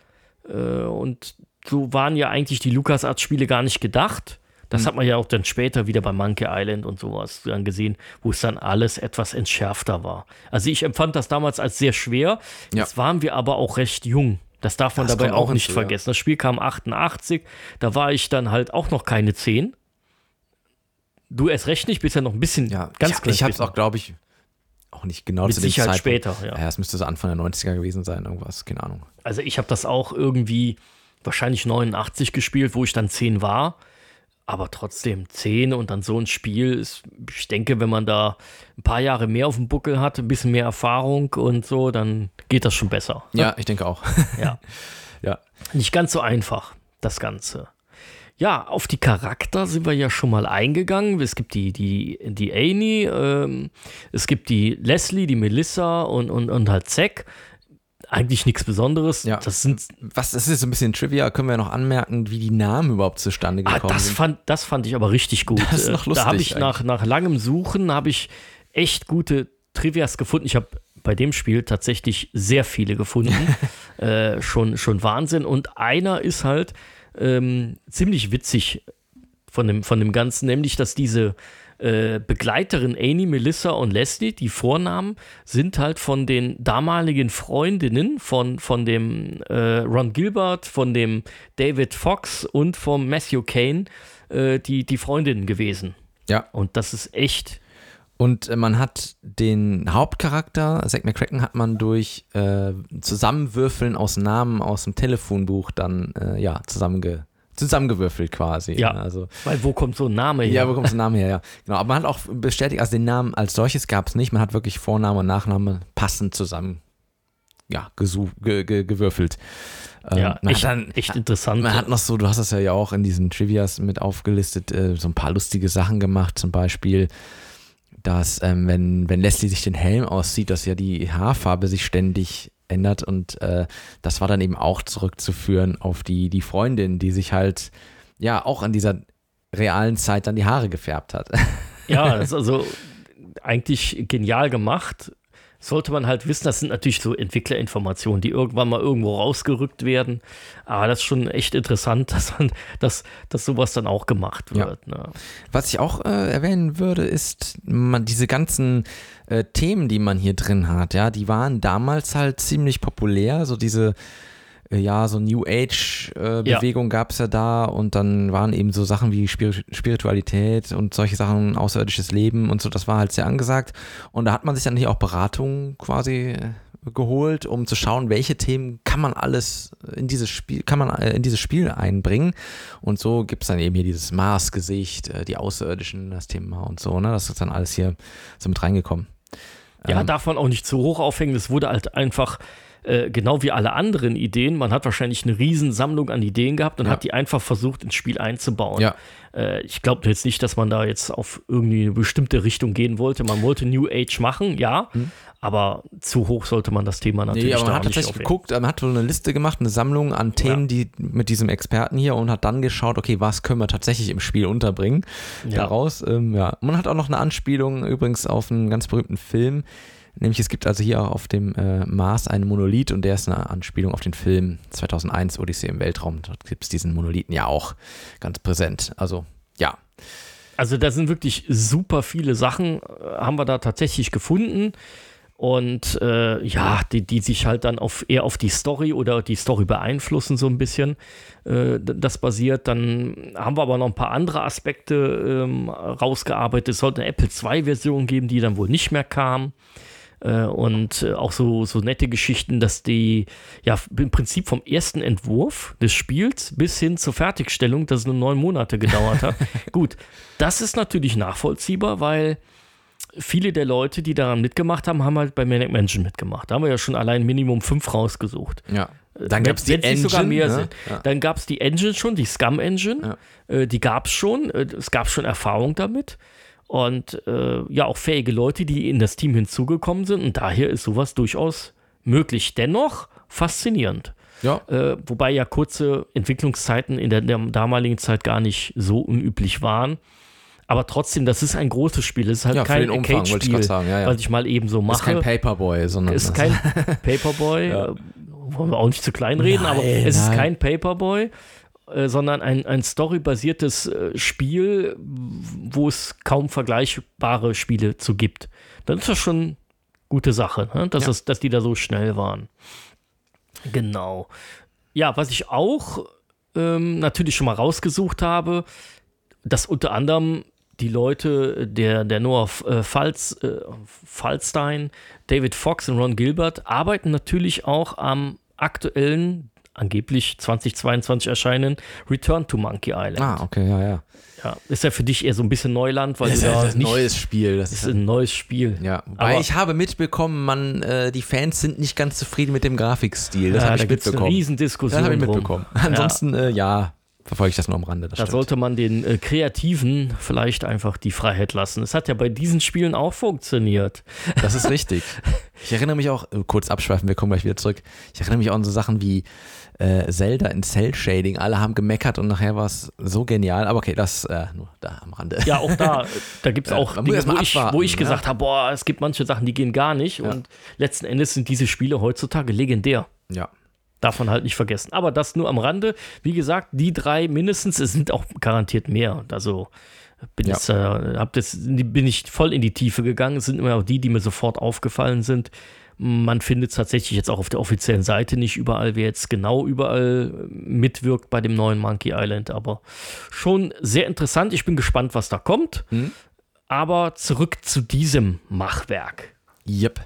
Äh, und so waren ja eigentlich die LucasArts-Spiele gar nicht gedacht. Das hat man ja auch dann später wieder bei Monkey Island und sowas dann gesehen, wo es dann alles etwas entschärfter war. Also ich empfand das damals als sehr schwer.
Ja.
Jetzt waren wir aber auch recht jung. Das darf man
Das
dabei
auch
auch nicht
hinzu, ja.
vergessen. Das Spiel kam 88, da war ich dann halt auch noch keine 10. Du erst recht nicht, bist ja noch ein bisschen
ja.
ganz
ich, ich habe es auch, glaube ich, auch nicht genau
Mit
zu dem
Sicherheit
Zeitpunkt.
später, ja.
Ja, es müsste so Anfang der 90er gewesen sein, irgendwas, keine Ahnung.
Also ich habe das auch irgendwie wahrscheinlich 89 gespielt, wo ich dann 10 war. Aber trotzdem 10 und dann so ein Spiel ist, ich denke, wenn man da ein paar Jahre mehr auf dem Buckel hat, ein bisschen mehr Erfahrung und so, dann geht das schon besser.
Ja, ich denke auch.
Ja.
ja.
Nicht ganz so einfach, das Ganze. Ja, auf die Charakter sind wir ja schon mal eingegangen. Es gibt die, die, die Amy, ähm, es gibt die Leslie, die Melissa und, und, und halt Zack. Eigentlich nichts Besonderes.
Ja.
Das sind
Was, das ist so ein bisschen Trivia, können wir noch anmerken, wie die Namen überhaupt zustande
Ah,
gekommen
das,
sind.
fand, das fand ich aber richtig gut.
Das ist
Äh,
noch
da habe
lustig
ich nach, nach langem Suchen habe ich echt gute Trivias gefunden. Ich habe bei dem Spiel tatsächlich sehr viele gefunden. äh, schon, schon Wahnsinn. Und einer ist halt ähm, ziemlich witzig von dem, von dem Ganzen, nämlich, dass diese äh, Begleiterin Amy, Melissa und Leslie, die Vornamen, sind halt von den damaligen Freundinnen von, von dem äh, Ron Gilbert, von dem David Fox und vom Matthew Kane, äh, die, die Freundinnen gewesen.
Ja.
Und das ist echt,
Und äh, man hat den Hauptcharakter, Zack McCracken, hat man durch äh, Zusammenwürfeln aus Namen aus dem Telefonbuch dann äh, ja zusammenge zusammengewürfelt quasi.
Ja.
Also,
weil wo kommt so ein Name her?
ja, wo kommt der Name her? Ja. Genau, aber man hat auch bestätigt, also den Namen als solches gab es nicht. Man hat wirklich Vorname und Nachname passend zusammen ja, ge ge gewürfelt. Ähm,
ja
man
echt,
dann,
echt interessant.
man hat noch so, du hast das ja auch in diesen Trivias mit aufgelistet, äh, so ein paar lustige Sachen gemacht. Zum Beispiel, dass ähm, wenn, wenn Leslie sich den Helm auszieht, dass ja die Haarfarbe sich ständig ändert und äh, das war dann eben auch zurückzuführen auf die, die Freundin, die sich halt ja auch an dieser realen Zeit dann die Haare gefärbt hat.
Ja, das ist also eigentlich genial gemacht. Sollte man halt wissen, das sind natürlich so Entwicklerinformationen, die irgendwann mal irgendwo rausgerückt werden. Aber das ist schon echt interessant, dass, man, dass, dass sowas dann auch gemacht wird. Ja. Ne?
Was ich auch äh, erwähnen würde, ist man diese ganzen äh, Themen, die man hier drin hat, ja, die waren damals halt ziemlich populär, so diese ja, so New Age-Bewegung äh, ja. gab es ja da und dann waren eben so Sachen wie Spiritualität und solche Sachen, außerirdisches Leben und so, das war halt sehr angesagt. Und da hat man sich dann hier auch Beratung quasi äh, geholt, um zu schauen, welche Themen kann man alles in dieses Spiel, kann man in dieses Spiel einbringen. Und so gibt es dann eben hier dieses Mars-Gesicht, die Außerirdischen, das Thema und so, ne? Das ist dann alles hier so mit reingekommen.
Ja, ähm, darf man auch nicht zu hoch aufhängen. Es wurde halt einfach äh, genau wie alle anderen Ideen, man hat wahrscheinlich eine Riesensammlung an Ideen gehabt und ja. hat die einfach versucht, ins Spiel einzubauen. Ja. Äh, ich glaube jetzt nicht, dass man da jetzt auf irgendwie eine bestimmte Richtung gehen wollte. Man wollte New Age machen, ja, hm. aber zu hoch sollte man das Thema natürlich nee, aber
man hat tatsächlich geguckt, man hat so eine Liste gemacht, eine Sammlung an Themen, ja. die mit diesem Experten hier und hat dann geschaut, okay, was können wir tatsächlich im Spiel unterbringen daraus. Ähm, ja. Man hat auch noch eine Anspielung übrigens auf einen ganz berühmten Film, Nämlich es gibt also hier auf dem äh, Mars einen Monolith und der ist eine Anspielung auf den Film 2001 Odyssee im Weltraum. Dort gibt es diesen Monolithen ja auch ganz präsent. Also ja.
Also da sind wirklich super viele Sachen, äh, haben wir da tatsächlich gefunden. Und äh, ja, die, die sich halt dann auf, eher auf die Story oder die Story beeinflussen, so ein bisschen. Äh, das basiert. Dann haben wir aber noch ein paar andere Aspekte ähm, rausgearbeitet. Es sollte eine Apple II-Version geben, die dann wohl nicht mehr kam. Äh, und äh, auch so, so nette Geschichten, dass die ja im Prinzip vom ersten Entwurf des Spiels bis hin zur Fertigstellung, dass es nur neun Monate gedauert hat. Gut, das ist natürlich nachvollziehbar, weil viele der Leute, die daran mitgemacht haben, haben halt bei Manic Mansion mitgemacht. Da haben wir ja schon allein Minimum fünf rausgesucht.
Ja. Äh, dann gab es die Engine.
Ne? Ja. Dann gab es die Engine schon, die Scum Engine. Ja. Äh, die gab es schon. Äh, es gab schon Erfahrung damit und äh, ja auch fähige Leute, die in das Team hinzugekommen sind. Und daher ist sowas durchaus möglich. Dennoch faszinierend. Ja. Äh, wobei ja kurze Entwicklungszeiten in der, der, damaligen Zeit gar nicht so unüblich waren. Aber trotzdem, das ist ein großes Spiel. Es ist halt ja, kein Arcade-Spiel, ja, ja. was ich mal eben so mache. Es
ist kein Paperboy, sondern.
Es ist kein Paperboy. ja. Wollen wir auch nicht zu klein reden, nein, aber es nein. ist kein Paperboy. Äh, sondern ein, ein storybasiertes äh, Spiel, wo es kaum vergleichbare Spiele zu gibt. Dann ist das schon gute Sache, ne? dass, ja. es, dass die da so schnell waren. Genau. Ja, was ich auch ähm, natürlich schon mal rausgesucht habe, dass unter anderem die Leute, der, der Noah äh, Falz, äh, Falstein, David Fox und Ron Gilbert arbeiten natürlich auch am aktuellen angeblich 2022 erscheinen, Return to Monkey Island.
Ah, okay, ja, ja.
Ja, ist ja für dich eher so ein bisschen Neuland, weil
das
du
da
ist
ein neues Spiel.
Das ist ein neues Spiel.
Ja, weil ich habe mitbekommen, man, äh, die Fans sind nicht ganz zufrieden mit dem Grafikstil. Das ja, habe ich da mitbekommen.
Eine Riesendiskussion.
Das habe ich mitbekommen. Drum. Ansonsten, ja. Äh, ja, verfolge ich das nur am Rande.
da
stimmt.
sollte man den äh, Kreativen vielleicht einfach die Freiheit lassen. Es hat ja bei diesen Spielen auch funktioniert.
Das ist richtig. Ich erinnere mich auch, äh, kurz abschweifen, wir kommen gleich wieder zurück. Ich erinnere mich auch an so Sachen wie äh, Zelda in Cell Shading. Alle haben gemeckert und nachher war es so genial. Aber okay, das äh, nur da am Rande.
Ja, auch da, da gibt es auch ja, Dinge, wo ich, wo ich, gesagt ja. habe, boah, es gibt manche Sachen, die gehen gar nicht. Ja. Und letzten Endes sind diese Spiele heutzutage legendär.
Ja.
Davon halt nicht vergessen. Aber das nur am Rande. Wie gesagt, die drei mindestens, es sind auch garantiert mehr. Also bin, ja. jetzt, äh, hab das, bin ich voll in die Tiefe gegangen. Es sind immer auch die, die mir sofort aufgefallen sind. Man findet es tatsächlich jetzt auch auf der offiziellen Seite nicht überall, wer jetzt genau überall mitwirkt bei dem neuen Monkey Island, aber schon sehr interessant. Ich bin gespannt, was da kommt. Mhm. Aber zurück zu diesem Machwerk.
Yep.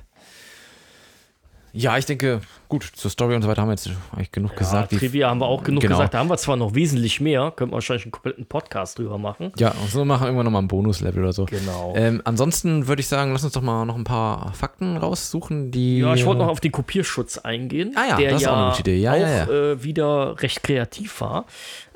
Ja, ich denke, gut, zur Story und so weiter haben wir jetzt eigentlich genug ja, gesagt.
Trivia haben wir auch genug genau. gesagt. Da haben wir zwar noch wesentlich mehr, können wir wahrscheinlich einen kompletten Podcast drüber machen.
Ja, und so machen wir irgendwann nochmal ein Bonuslevel oder so.
Genau.
Ähm, ansonsten würde ich sagen, lass uns doch mal noch ein paar Fakten raussuchen, die.
Ja, ich wollte noch auf den Kopierschutz eingehen.
Ah ja, der das ist ja auch eine gute Idee. Ja,
auch
ja, ja.
Äh, wieder recht kreativ war.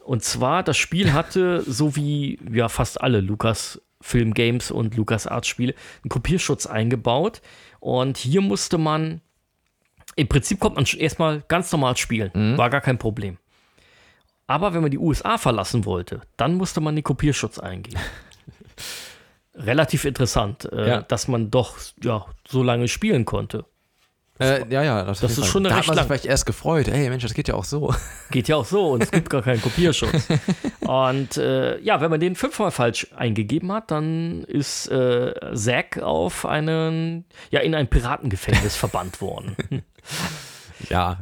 Und zwar, das Spiel hatte, so wie ja fast alle Lukas Film Games und Lukas Arts Spiele, einen Kopierschutz eingebaut. Und hier musste man im Prinzip kommt man erstmal ganz normal spielen. Mhm. War gar kein Problem. Aber wenn man die USA verlassen wollte, dann musste man den Kopierschutz eingehen. relativ interessant, äh,
Ja.
dass man doch ja, so lange spielen konnte.
Äh, ja, ja,
Das
jeden
ist
Fall.
schon eine
Da hat
recht
man sich
lang-
vielleicht erst gefreut. Ey, Mensch, das geht ja auch so.
Geht ja auch so und es gibt gar keinen Kopierschutz. Und äh, ja, wenn man den fünfmal falsch eingegeben hat, dann ist äh, Zack auf einen, ja, in ein Piratengefängnis verbannt worden.
Ja.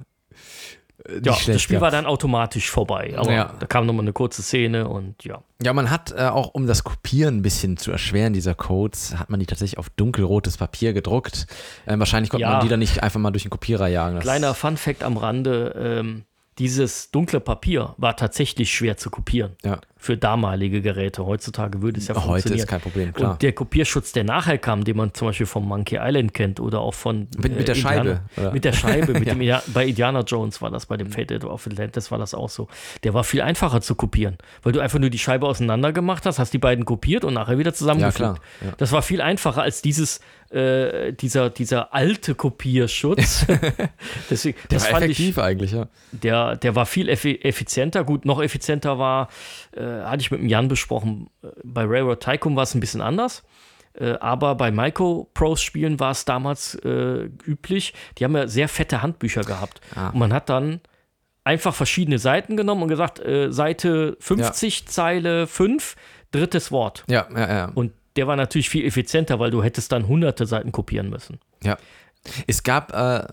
Äh,
Ja,
schlecht,
das Spiel
ja.
war dann automatisch vorbei. Aber
Ja.
da kam nochmal eine kurze Szene und ja.
Ja, man hat äh, auch, um das Kopieren ein bisschen zu erschweren, dieser Codes, hat man die tatsächlich auf dunkelrotes Papier gedruckt. Ähm, wahrscheinlich konnte
Ja.
man die dann nicht einfach mal durch den Kopierer jagen. Das-
Kleiner Fun-Fact am Rande: ähm, Dieses dunkle Papier war tatsächlich schwer zu kopieren
Ja.
Für damalige Geräte. Heutzutage würde es ja
Heute
funktionieren.
ist kein Problem, klar.
Und der Kopierschutz, der nachher kam, den man zum Beispiel vom Monkey Island kennt oder auch von
Mit- mit der
Indiana-
Scheibe, oder?
Mit der Scheibe, mit
Ja.
dem, bei Indiana Jones war das, bei dem Fate of Atlantis war das auch so. Der war viel einfacher zu kopieren, weil du einfach nur die Scheibe auseinander gemacht hast, hast die beiden kopiert und nachher wieder zusammengefügt.
Ja, klar, ja.
Das war viel einfacher als dieses, äh, dieser, dieser alte Kopierschutz. Deswegen,
der
das
war
fand ich,
effektiv eigentlich, ja.
der, der war viel effi effizienter. Gut, noch effizienter war, äh, hatte ich mit dem Jan besprochen, äh, bei Railroad Tycoon war es ein bisschen anders. Äh, aber bei Micro-Pros-Spielen war es damals äh, üblich. Die haben ja sehr fette Handbücher gehabt.
Ah.
Und man hat dann einfach verschiedene Seiten genommen und gesagt, äh, Seite 50, Zeile 5, drittes Wort.
Ja, ja, ja.
Und der war natürlich viel effizienter, weil du hättest dann hunderte Seiten kopieren müssen.
Ja. Es gab, äh,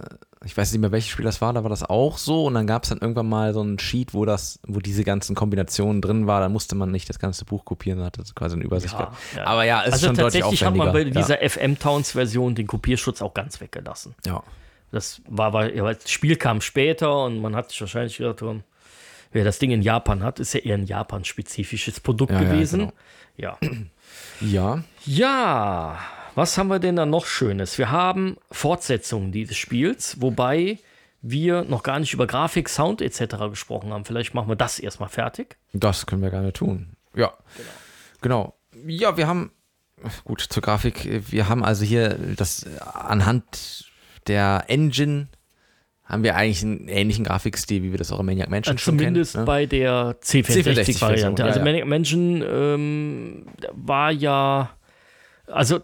ich weiß nicht mehr, welches Spiel das war, da war das auch so und dann gab es dann irgendwann mal so ein Sheet, wo das, wo diese ganzen Kombinationen drin war, dann musste man nicht das ganze Buch kopieren, dann hatte es quasi eine Übersicht.
Ja, ja.
Aber ja, es ist
also
schon deutlich
tatsächlich hat man bei
aufwendiger.
dieser FM-Towns-Version den Kopierschutz auch ganz weggelassen.
ja. ja.
Das war, weil ja, weil das Spiel kam später und man hat sich wahrscheinlich gedacht, wer das Ding in Japan hat, ist ja eher ein Japan-spezifisches Produkt
Ja, ja,
gewesen.
genau.
Ja.
Ja,
Ja, was haben wir denn da noch Schönes? Wir haben Fortsetzungen dieses Spiels, wobei wir noch gar nicht über Grafik, Sound etc. gesprochen haben. Vielleicht machen wir das erstmal fertig.
das können wir gerne tun. Ja, genau. Ja, wir haben, gut, zur Grafik, wir haben also hier das anhand der Engine haben wir eigentlich einen ähnlichen Grafikstil, wie wir das auch im Maniac Mansion schon
Zumindest
kennen. ne?
bei der
C64-Version,
C64-Variante.
ja,
also
ja.
Manic Mansion ähm, war ja, also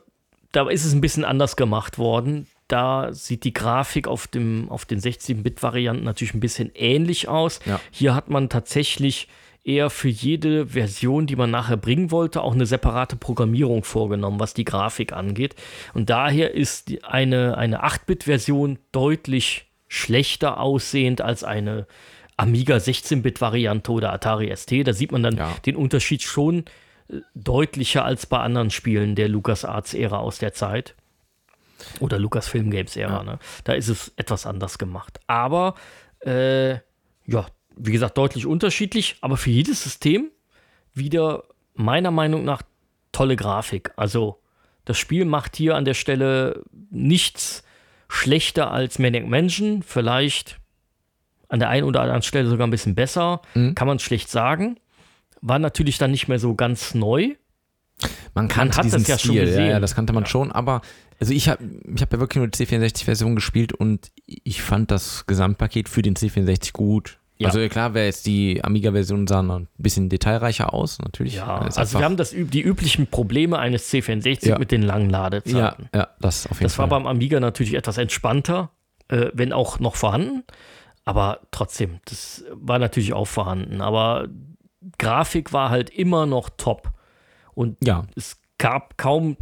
da ist es ein bisschen anders gemacht worden. Da sieht die Grafik auf, dem, auf den 16-Bit-Varianten natürlich ein bisschen ähnlich aus.
Ja.
Hier hat man tatsächlich eher für jede Version, die man nachher bringen wollte, auch eine separate Programmierung vorgenommen, was die Grafik angeht. Und daher ist eine, eine 8-Bit-Version deutlich schlechter aussehend als eine Amiga 16-Bit-Variante oder Atari ST. Da sieht man dann
Ja.
den Unterschied schon deutlicher als bei anderen Spielen der LucasArts-Ära aus der Zeit. Oder Lucasfilm Games-Ära.
Ja.
Ne? Da ist es etwas anders gemacht. Aber äh, ja, wie gesagt, deutlich unterschiedlich, aber für jedes System wieder meiner Meinung nach tolle Grafik. Also das Spiel macht hier an der Stelle nichts schlechter als Maniac Mansion, vielleicht an der einen oder anderen Stelle sogar ein bisschen besser,
Mhm.
kann man schlecht sagen. War natürlich dann nicht mehr so ganz neu.
Man kannte diesen
das ja schon
Stil,
gesehen.
Ja, ja, das kannte man schon, aber also ich habe ich hab ja wirklich nur die C64-Version gespielt und ich fand das Gesamtpaket für den C64 gut.
Ja.
Also klar, wäre jetzt die Amiga-Version sah ein bisschen detailreicher aus, natürlich.
Ja, also wir haben das, die üblichen Probleme eines C64
Ja.
mit den langen Ladezeiten.
ja, ja, das auf jeden
Das
Fall.
war beim Amiga natürlich etwas entspannter, äh, wenn auch noch vorhanden. Aber trotzdem, das war natürlich auch vorhanden. Aber Grafik war halt immer noch top. Und
ja,
es gab kaum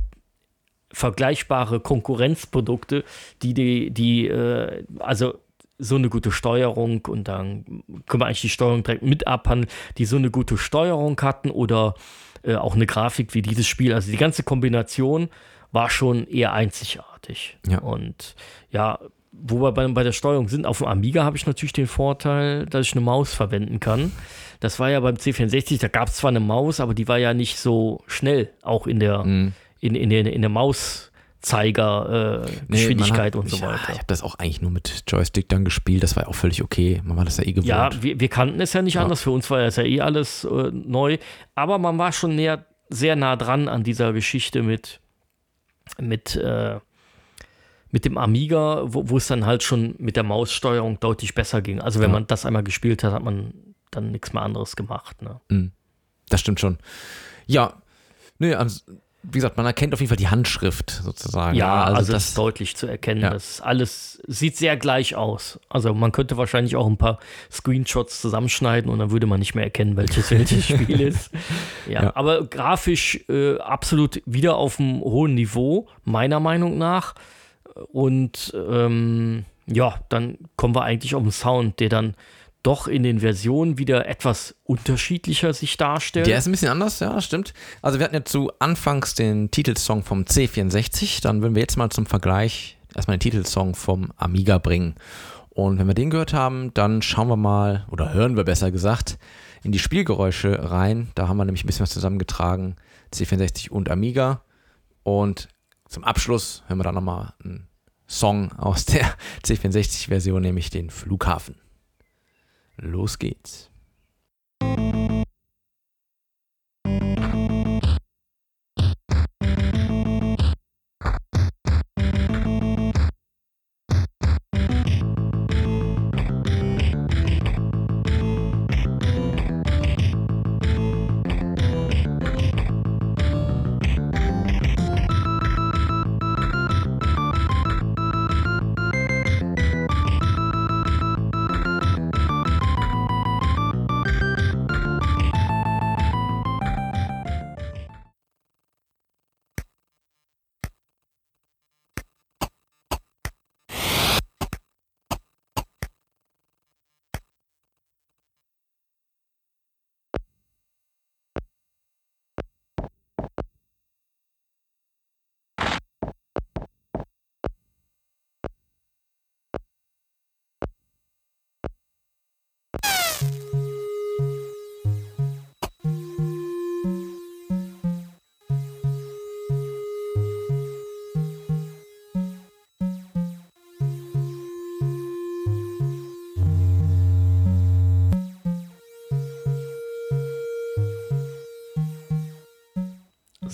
vergleichbare Konkurrenzprodukte, die die, die äh, also so eine gute Steuerung und dann können wir eigentlich die Steuerung direkt mit abhandeln, die so eine gute Steuerung hatten oder äh, auch eine Grafik wie dieses Spiel. Also die ganze Kombination war schon eher einzigartig.
Ja.
Und ja, wo wir bei, bei der Steuerung sind, auf dem Amiga habe ich natürlich den Vorteil, dass ich eine Maus verwenden kann. Das war ja beim C64, da gab es zwar eine Maus, aber die war ja nicht so schnell, auch in der,
Mhm.
in, in der, in der Mauszeiger äh,
Nee,
Geschwindigkeit
man hat-
und so
ja,
weiter.
Ich habe das auch eigentlich nur mit Joystick dann gespielt, das war ja auch völlig okay. Man war das ja eh gewohnt.
Ja, wir, wir kannten es ja nicht
Ja.
anders. Für uns war es ja eh alles äh, neu. Aber man war schon näher, sehr nah dran an dieser Geschichte mit, mit, äh, mit dem Amiga, wo, wo es dann halt schon mit der Maussteuerung deutlich besser ging. Also wenn
Ja.
man das einmal gespielt hat, hat man dann nichts mehr anderes gemacht. Ne?
Das stimmt schon. Ja, nee, ans wie gesagt, man erkennt auf jeden Fall die Handschrift sozusagen.
Ja, also, also das ist deutlich zu erkennen. Ja. Das alles sieht sehr gleich aus. Also man könnte wahrscheinlich auch ein paar Screenshots zusammenschneiden und dann würde man nicht mehr erkennen, welches welches Spiel ist. Ja, ja, aber grafisch äh, absolut wieder auf einem hohen Niveau, meiner Meinung nach. Und ähm, ja, dann kommen wir eigentlich auf den Sound, der dann doch in den Versionen wieder etwas unterschiedlicher sich darstellt.
Der ist ein bisschen anders, ja, stimmt. Also wir hatten ja zu Anfangs den Titelsong vom C64, dann würden wir jetzt mal zum Vergleich erstmal den Titelsong vom Amiga bringen. Und wenn wir den gehört haben, dann schauen wir mal, oder hören wir besser gesagt, in die Spielgeräusche rein. Da haben wir nämlich ein bisschen was zusammengetragen, C64 und Amiga. Und zum Abschluss hören wir dann nochmal einen Song aus der C64-Version, nämlich den Flughafen. Los geht's.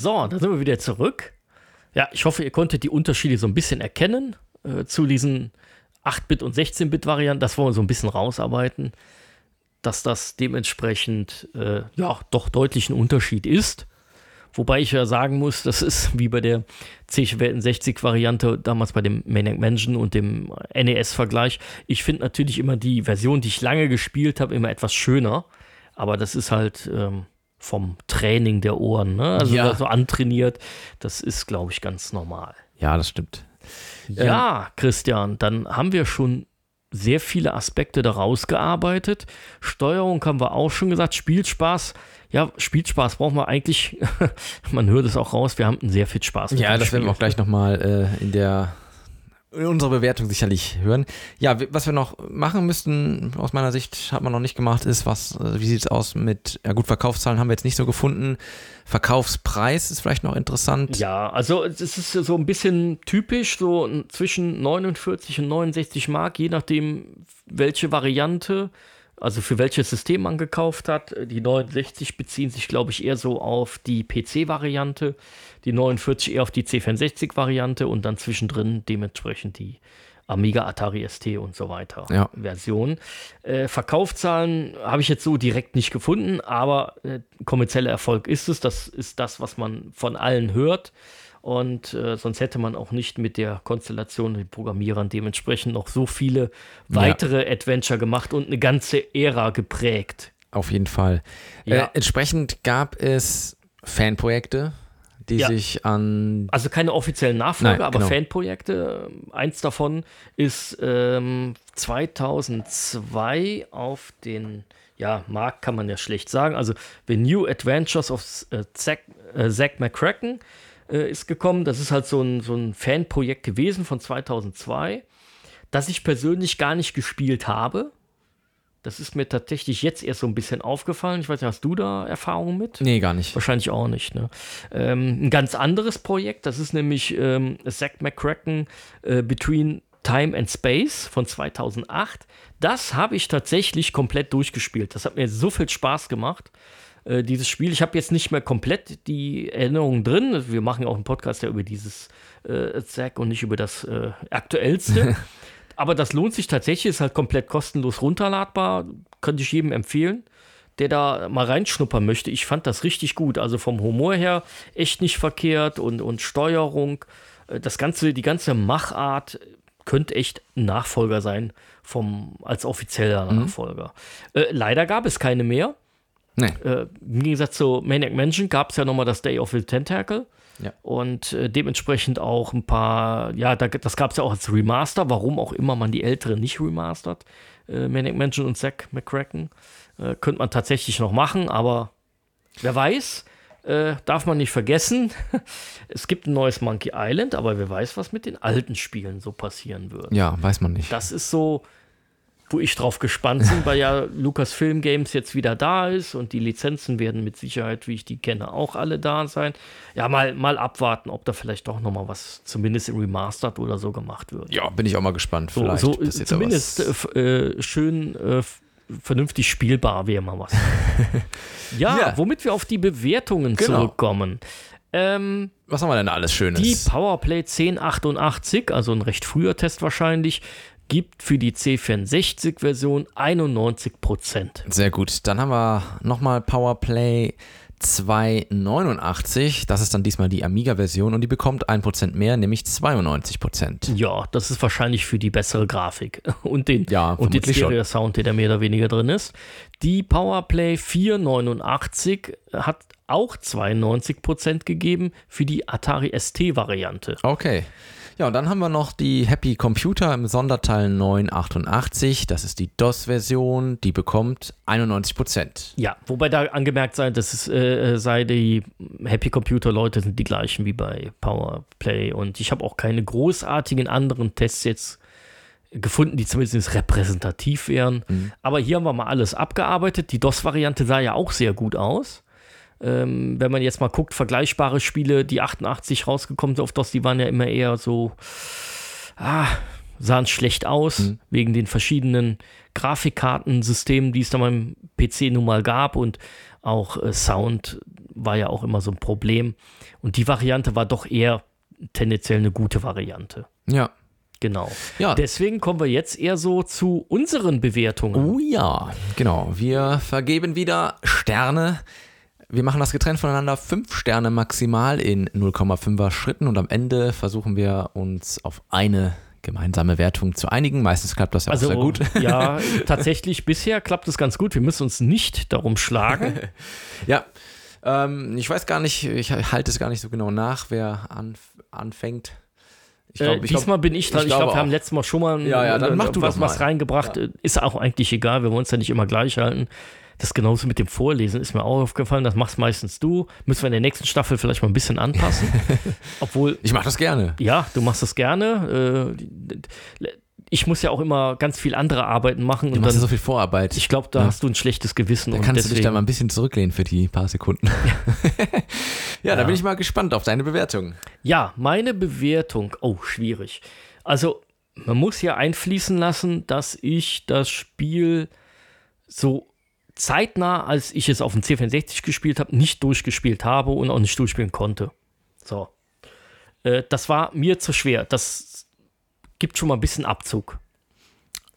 So, da sind wir wieder zurück. Ja, ich hoffe, ihr konntet die Unterschiede so ein bisschen erkennen äh, zu diesen 8-Bit- und 16-Bit-Varianten. Das wollen wir so ein bisschen rausarbeiten, dass das dementsprechend äh, ja doch deutlich ein Unterschied ist. Wobei ich ja sagen muss, das ist wie bei der C64-Variante damals bei dem Maniac Mansion und dem NES-Vergleich. Ich finde natürlich immer die Version, die ich lange gespielt habe, immer etwas schöner. Aber das ist halt ähm, vom Training der Ohren, ne? Also ja. so antrainiert, das ist, glaube ich, ganz normal.
Ja, das stimmt.
Ja, ähm, Christian, dann haben wir schon sehr viele Aspekte daraus gearbeitet. Steuerung haben wir auch schon gesagt, Spielspaß. Ja, Spielspaß brauchen wir eigentlich, man hört es auch raus, wir haben sehr viel Spaß.
Ja, das Spiel. werden wir auch gleich nochmal äh, in der in Bewertung sicherlich hören. Ja, was wir noch machen müssten, aus meiner Sicht hat man noch nicht gemacht, ist, was, äh, wie sieht es aus mit, ja gut, Verkaufszahlen haben wir jetzt nicht so gefunden. Verkaufspreis ist vielleicht noch interessant.
Ja, also es ist so ein bisschen typisch, so zwischen 49 und 69 Mark, je nachdem, welche Variante also für welches System man gekauft hat. Die 69 beziehen sich, glaube ich, eher so auf die PC-Variante, die 49 eher auf die C64-Variante und dann zwischendrin dementsprechend die Amiga, Atari ST und so weiter ja. Version. Äh, Verkaufszahlen habe ich jetzt so direkt nicht gefunden, aber äh, kommerzieller Erfolg ist es. Das ist das, was man von allen hört. Und äh, sonst hätte man auch nicht mit der Konstellation den Programmierern dementsprechend noch so viele weitere ja. Adventure gemacht und eine ganze Ära geprägt.
Auf jeden Fall. Ja. Äh, entsprechend gab es Fanprojekte, die ja. sich an.
Also keine offiziellen Nachfolger, Nein, aber genau. Fanprojekte. Eins davon ist ähm, 2002 auf den ja, Markt kann man ja schlecht sagen. Also The New Adventures of äh, Zack, äh, Zack McCracken äh, ist gekommen. Das ist halt so ein, so ein Fanprojekt gewesen von 2002, das ich persönlich gar nicht gespielt habe. Das ist mir tatsächlich jetzt erst so ein bisschen aufgefallen. Ich weiß nicht, hast du da Erfahrungen mit?
Nee, gar nicht.
Wahrscheinlich auch nicht. Ne? Ähm, ein ganz anderes Projekt, das ist nämlich ähm, Zack McCracken äh, Between Time and Space von 2008. Das habe ich tatsächlich komplett durchgespielt. Das hat mir so viel Spaß gemacht. Äh, dieses Spiel. Ich habe jetzt nicht mehr komplett die Erinnerungen drin. Wir machen auch einen Podcast ja über dieses äh, Zack und nicht über das äh, aktuellste. Aber das lohnt sich tatsächlich, ist halt komplett kostenlos runterladbar. Könnte ich jedem empfehlen. der da mal reinschnuppern möchte, ich fand das richtig gut. Also vom Humor her echt nicht verkehrt und, und Steuerung. Äh, das ganze, die ganze Machart könnte echt ein Nachfolger sein vom, als offizieller Nachfolger. Äh, leider gab es keine mehr.
Nee.
Äh, Im Gegensatz zu Maniac Mansion gab es ja nochmal das Day of the Tentacle.
Ja.
Und äh, dementsprechend auch ein paar, ja, da, das gab es ja auch als Remaster, warum auch immer man die älteren nicht remastert. Äh, Maniac Mansion und Zack McCracken. Äh, könnte man tatsächlich noch machen, aber wer weiß, äh, darf man nicht vergessen. es gibt ein neues Monkey Island, aber wer weiß, was mit den alten Spielen so passieren wird.
Ja, weiß man nicht.
Das ist so, wo ich drauf gespannt bin, weil ja Lucasfilm Games jetzt wieder da ist und die Lizenzen werden mit Sicherheit, wie ich die kenne, auch alle da sein. Ja, mal, mal abwarten, ob da vielleicht doch noch mal was, zumindest im Remastered oder so gemacht wird.
Ja, bin ich auch mal gespannt.
So,
Vielleicht
so
da
zumindest äh, äh, schön äh, vernünftig spielbar wäre mal was. ja,
Ja.
womit wir auf die Bewertungen
Genau.
zurückkommen. Ähm,
Was haben wir denn alles Schönes?
die Powerplay 1088, also ein recht früher Test wahrscheinlich, gibt für die C64-Version 91%.
Sehr gut. Dann haben wir nochmal Powerplay 289. Das ist dann diesmal die Amiga-Version und die bekommt 1% mehr, nämlich 92%.
Ja, das ist wahrscheinlich für die bessere Grafik und den,
Ja,
und den. Stereo-Sound, der da mehr oder weniger drin ist. Die Powerplay 489 hat auch 92% gegeben für die Atari ST-Variante.
Okay. Ja, und dann haben wir noch die Happy Computer im Sonderteil 988. Das ist die DOS-Version. Die bekommt 91%.
Ja, wobei da angemerkt sei, dass es äh, sei, die Happy Computer Leute sind die gleichen wie bei Powerplay und ich habe auch keine großartigen anderen Tests jetzt gefunden, die zumindest repräsentativ wären. Aber hier haben wir mal alles abgearbeitet. Die DOS-Variante sah ja auch sehr gut aus. Ähm, wenn man jetzt mal guckt, vergleichbare Spiele, die 88 rausgekommen sind auf DOS, die waren ja immer eher so, ah, sahen schlecht aus, wegen den verschiedenen Grafikkartensystemen, die es da beim PC nun mal gab und auch äh, Sound war ja auch immer so ein Problem. Und die Variante war doch eher tendenziell eine gute Variante.
Ja.
Genau.
Ja.
Deswegen kommen wir jetzt eher so zu unseren Bewertungen.
Oh ja, genau. Wir vergeben wieder Sterne. Wir machen das getrennt voneinander. Fünf Sterne maximal in 0,5er Schritten und am Ende versuchen wir uns auf eine gemeinsame Wertung zu einigen. Meistens klappt das ja auch
Also
sehr gut.
ja, tatsächlich bisher klappt es ganz gut. Wir müssen uns nicht darum schlagen.
Ja, ähm, ich weiß gar nicht, ich halte es gar nicht so genau nach, wer anf anfängt. Ich
äh,
glaub- ich glaub-
diesmal bin ich dran. Ich,
glaube
glaube, wir haben
auch.
letztes Mal schon mal
Ja, ja, dann
äh,
mach du
was, was reingebracht. Äh, Ist auch eigentlich egal. Wir wollen uns ja nicht immer gleich halten. Das genauso mit dem Vorlesen ist mir auch aufgefallen. Das machst meistens du. Müssen wir in der nächsten Staffel vielleicht mal ein bisschen anpassen. Obwohl,
Ich mache das gerne.
ja, du machst das gerne. Äh, ich muss ja auch immer ganz viel andere Arbeiten machen.
Du machst ja
dann,
so viel Vorarbeit.
ich glaube, da
Ja.
hast du ein schlechtes Gewissen.
da
und
kannst du dich
deswegen,
da mal ein bisschen zurücklehnen für die paar Sekunden. ja, da
Ja.
bin ich mal gespannt auf deine Bewertung.
Ja, meine Bewertung. Oh, schwierig. Also, man muss hier einfließen lassen, dass ich das Spiel so zeitnah, als ich es auf dem C64 gespielt habe, nicht durchgespielt habe und auch nicht durchspielen konnte. So. Äh, das war mir zu schwer. Das gibt schon mal ein bisschen Abzug.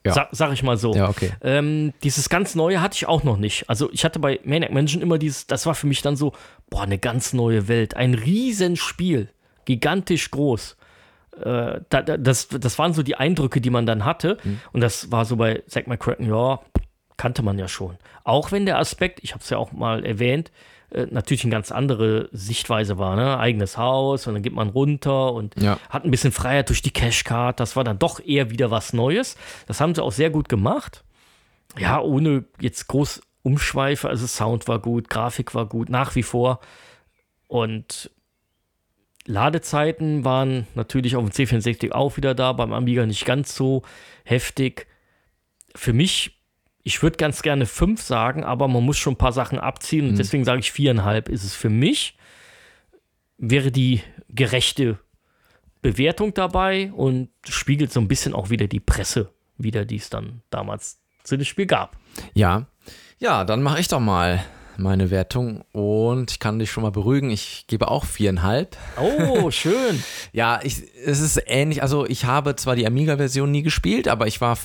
Ja.
Sa sag ich mal so.
Ja, okay.
Ähm, dieses ganz Neue hatte ich auch noch nicht. Also ich hatte bei Maniac Mansion immer dieses, das war für mich dann so, boah, eine ganz neue Welt. Ein Riesenspiel. Gigantisch groß. Äh, da, da, das, das waren so die Eindrücke, die man dann hatte. Und das war so bei Zack McCracken, ja, kannte man ja schon. Auch wenn der Aspekt, ich habe es ja auch mal erwähnt, äh, natürlich eine ganz andere Sichtweise war. Ne? Eigenes Haus und dann geht man runter und
Ja.
hat ein bisschen Freiheit durch die Cashcard. Das war dann doch eher wieder was Neues. Das haben sie auch sehr gut gemacht. Ja, ohne jetzt groß Umschweife. Also Sound war gut, Grafik war gut, nach wie vor. Und Ladezeiten waren natürlich auf dem C64 auch wieder da, beim Amiga nicht ganz so heftig. Für mich, ich würde ganz gerne fünf sagen, aber man muss schon ein paar Sachen abziehen und deswegen sage ich viereinhalb ist es für mich. Wäre die gerechte Bewertung dabei und spiegelt so ein bisschen auch wieder die Presse wieder, die es dann damals zu dem Spiel gab.
Ja. Ja, dann mache ich doch mal meine Wertung und ich kann dich schon mal beruhigen, ich gebe auch viereinhalb.
Oh, schön.
ja, ich, es ist ähnlich, also ich habe zwar die Amiga-Version nie gespielt, aber ich war,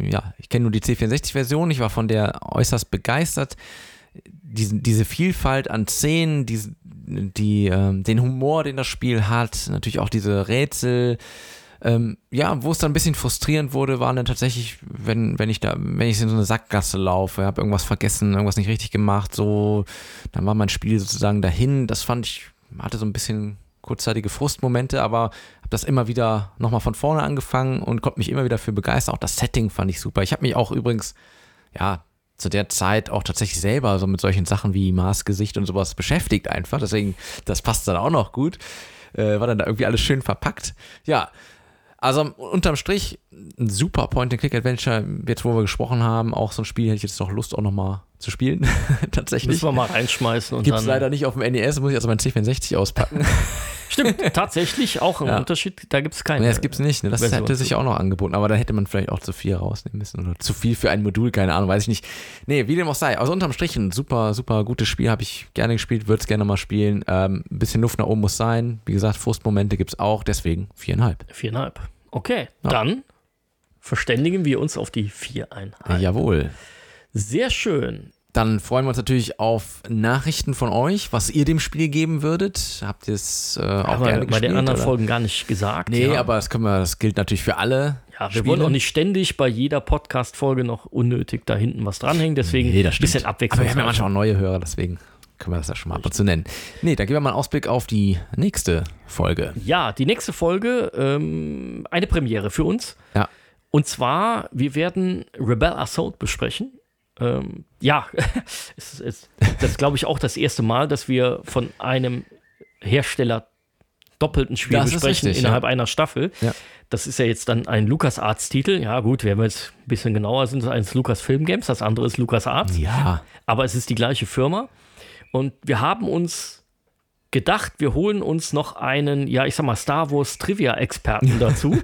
ja, ich kenne nur die C64-Version, ich war von der äußerst begeistert. Diese, diese Vielfalt an Szenen, die, die, ähm, den Humor, den das Spiel hat, natürlich auch diese Rätsel, ähm, ja, wo es dann ein bisschen frustrierend wurde, waren dann tatsächlich, wenn, wenn ich da, wenn ich in so eine Sackgasse laufe, habe irgendwas vergessen, irgendwas nicht richtig gemacht, so, dann war mein Spiel sozusagen dahin. Das fand ich, hatte so ein bisschen kurzzeitige Frustmomente, aber habe das immer wieder nochmal von vorne angefangen und konnte mich immer wieder für begeistern. Auch das Setting fand ich super. Ich habe mich auch übrigens, ja, zu der Zeit auch tatsächlich selber so mit solchen Sachen wie Maßgesicht und sowas beschäftigt einfach. Deswegen, das passt dann auch noch gut. Äh, war dann da irgendwie alles schön verpackt. Ja, also unterm Strich ein super Point-and-Click-Adventure. Jetzt, wo wir gesprochen haben, auch so ein Spiel hätte ich jetzt noch Lust, auch nochmal zu spielen. Tatsächlich.
Müssen wir mal reinschmeißen.
und Gibt es leider nicht auf dem NES, muss ich also mein C64 auspacken.
Stimmt, tatsächlich auch ein ja. Unterschied. Da gibt es keinen.
Nee, das gibt es nicht. Ne? Das Version hätte sich auch noch angeboten, aber da hätte man vielleicht auch zu viel rausnehmen müssen oder zu viel für ein Modul, keine Ahnung, weiß ich nicht. Nee, wie dem auch sei. Also unterm Strich ein super, super gutes Spiel, habe ich gerne gespielt, würde es gerne mal spielen. Ähm, ein bisschen Luft nach oben muss sein. Wie gesagt, Frustmomente gibt es auch, deswegen viereinhalb.
Viereinhalb. Okay, ja. dann verständigen wir uns auf die viereinhalb.
Jawohl.
Sehr schön.
Dann freuen wir uns natürlich auf Nachrichten von euch, was ihr dem Spiel geben würdet. Habt ihr es äh, auch
Haben
gerne
wir bei den anderen oder? Folgen gar nicht gesagt.
Nee, ja. aber das, können wir, das gilt natürlich für alle.
Ja, wir Spiele. wollen auch nicht ständig bei jeder Podcast-Folge noch unnötig da hinten was dranhängen. Deswegen nee, ein bisschen Abwechslung.
Aber wir haben ja manchmal auch neue Hörer, deswegen können wir das ja schon mal ab und zu nennen. Nee, da geben wir mal einen Ausblick auf die nächste Folge.
Ja, die nächste Folge, ähm, eine Premiere für uns.
Ja.
Und zwar, wir werden Rebel Assault besprechen. Ähm, ja, es ist, das ist, glaube ich, auch das erste Mal, dass wir von einem Hersteller doppelten Spiel das besprechen richtig, innerhalb ja. einer Staffel. Ja. Das ist ja jetzt dann ein LucasArts-Titel. Ja, gut, wenn wir jetzt ein bisschen genauer sind, ist Lucasfilm Games, das andere ist LucasArts.
Ja.
Aber es ist die gleiche Firma. Und wir haben uns gedacht, wir holen uns noch einen, ja, ich sag mal, Star Wars Trivia-Experten dazu.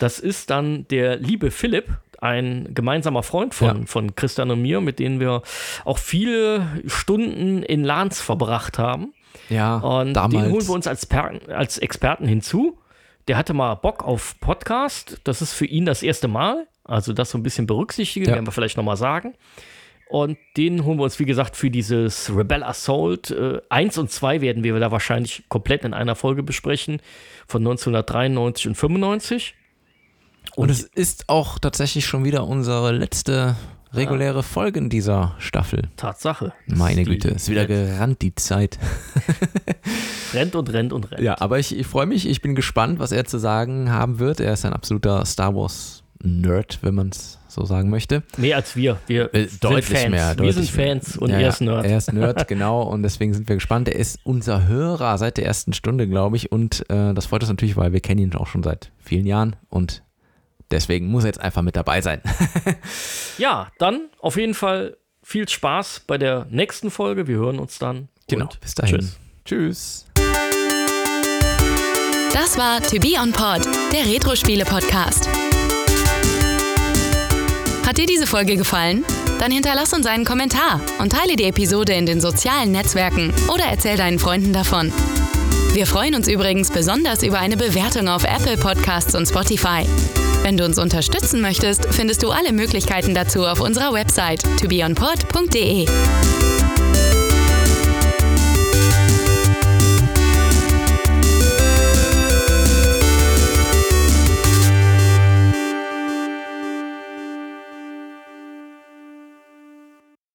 das ist dann der liebe Philipp, ein gemeinsamer Freund von, ja. von Christian und mir, mit denen wir auch viele Stunden in Lans verbracht haben.
Ja,
und damals. den holen wir uns als, per als Experten hinzu. Der hatte mal Bock auf Podcast. Das ist für ihn das erste Mal. Also das so ein bisschen berücksichtigen, ja. werden wir vielleicht nochmal sagen. Und den holen wir uns, wie gesagt, für dieses Rebel Assault äh, 1 und 2 werden wir da wahrscheinlich komplett in einer Folge besprechen, von 1993 und 95.
Und, und es ist auch tatsächlich schon wieder unsere letzte reguläre ja. Folge in dieser Staffel.
Tatsache.
Meine Güte, ist wieder gerannt die Zeit.
rennt und rennt und rennt.
Ja, aber ich, ich freue mich, ich bin gespannt, was er zu sagen haben wird. Er ist ein absoluter Star Wars Nerd, wenn man es so sagen möchte.
Mehr als wir. Wir
äh, deutlich
sind Fans.
mehr.
Deutlich wir sind Fans und ja, er ist Nerd.
Er ist Nerd, genau. Und deswegen sind wir gespannt. Er ist unser Hörer seit der ersten Stunde, glaube ich. Und äh, das freut uns natürlich, weil wir kennen ihn auch schon seit vielen Jahren. Und deswegen muss er jetzt einfach mit dabei sein.
ja, dann auf jeden Fall viel Spaß bei der nächsten Folge. Wir hören uns dann.
Genau. bis dahin. Tschüss. Tschüss.
Das war To Be On Pod, der Retro-Spiele-Podcast. Hat dir diese Folge gefallen? Dann hinterlass uns einen Kommentar und teile die Episode in den sozialen Netzwerken oder erzähl deinen Freunden davon. Wir freuen uns übrigens besonders über eine Bewertung auf Apple Podcasts und Spotify. Wenn du uns unterstützen möchtest, findest du alle Möglichkeiten dazu auf unserer Website tobeonpod.de.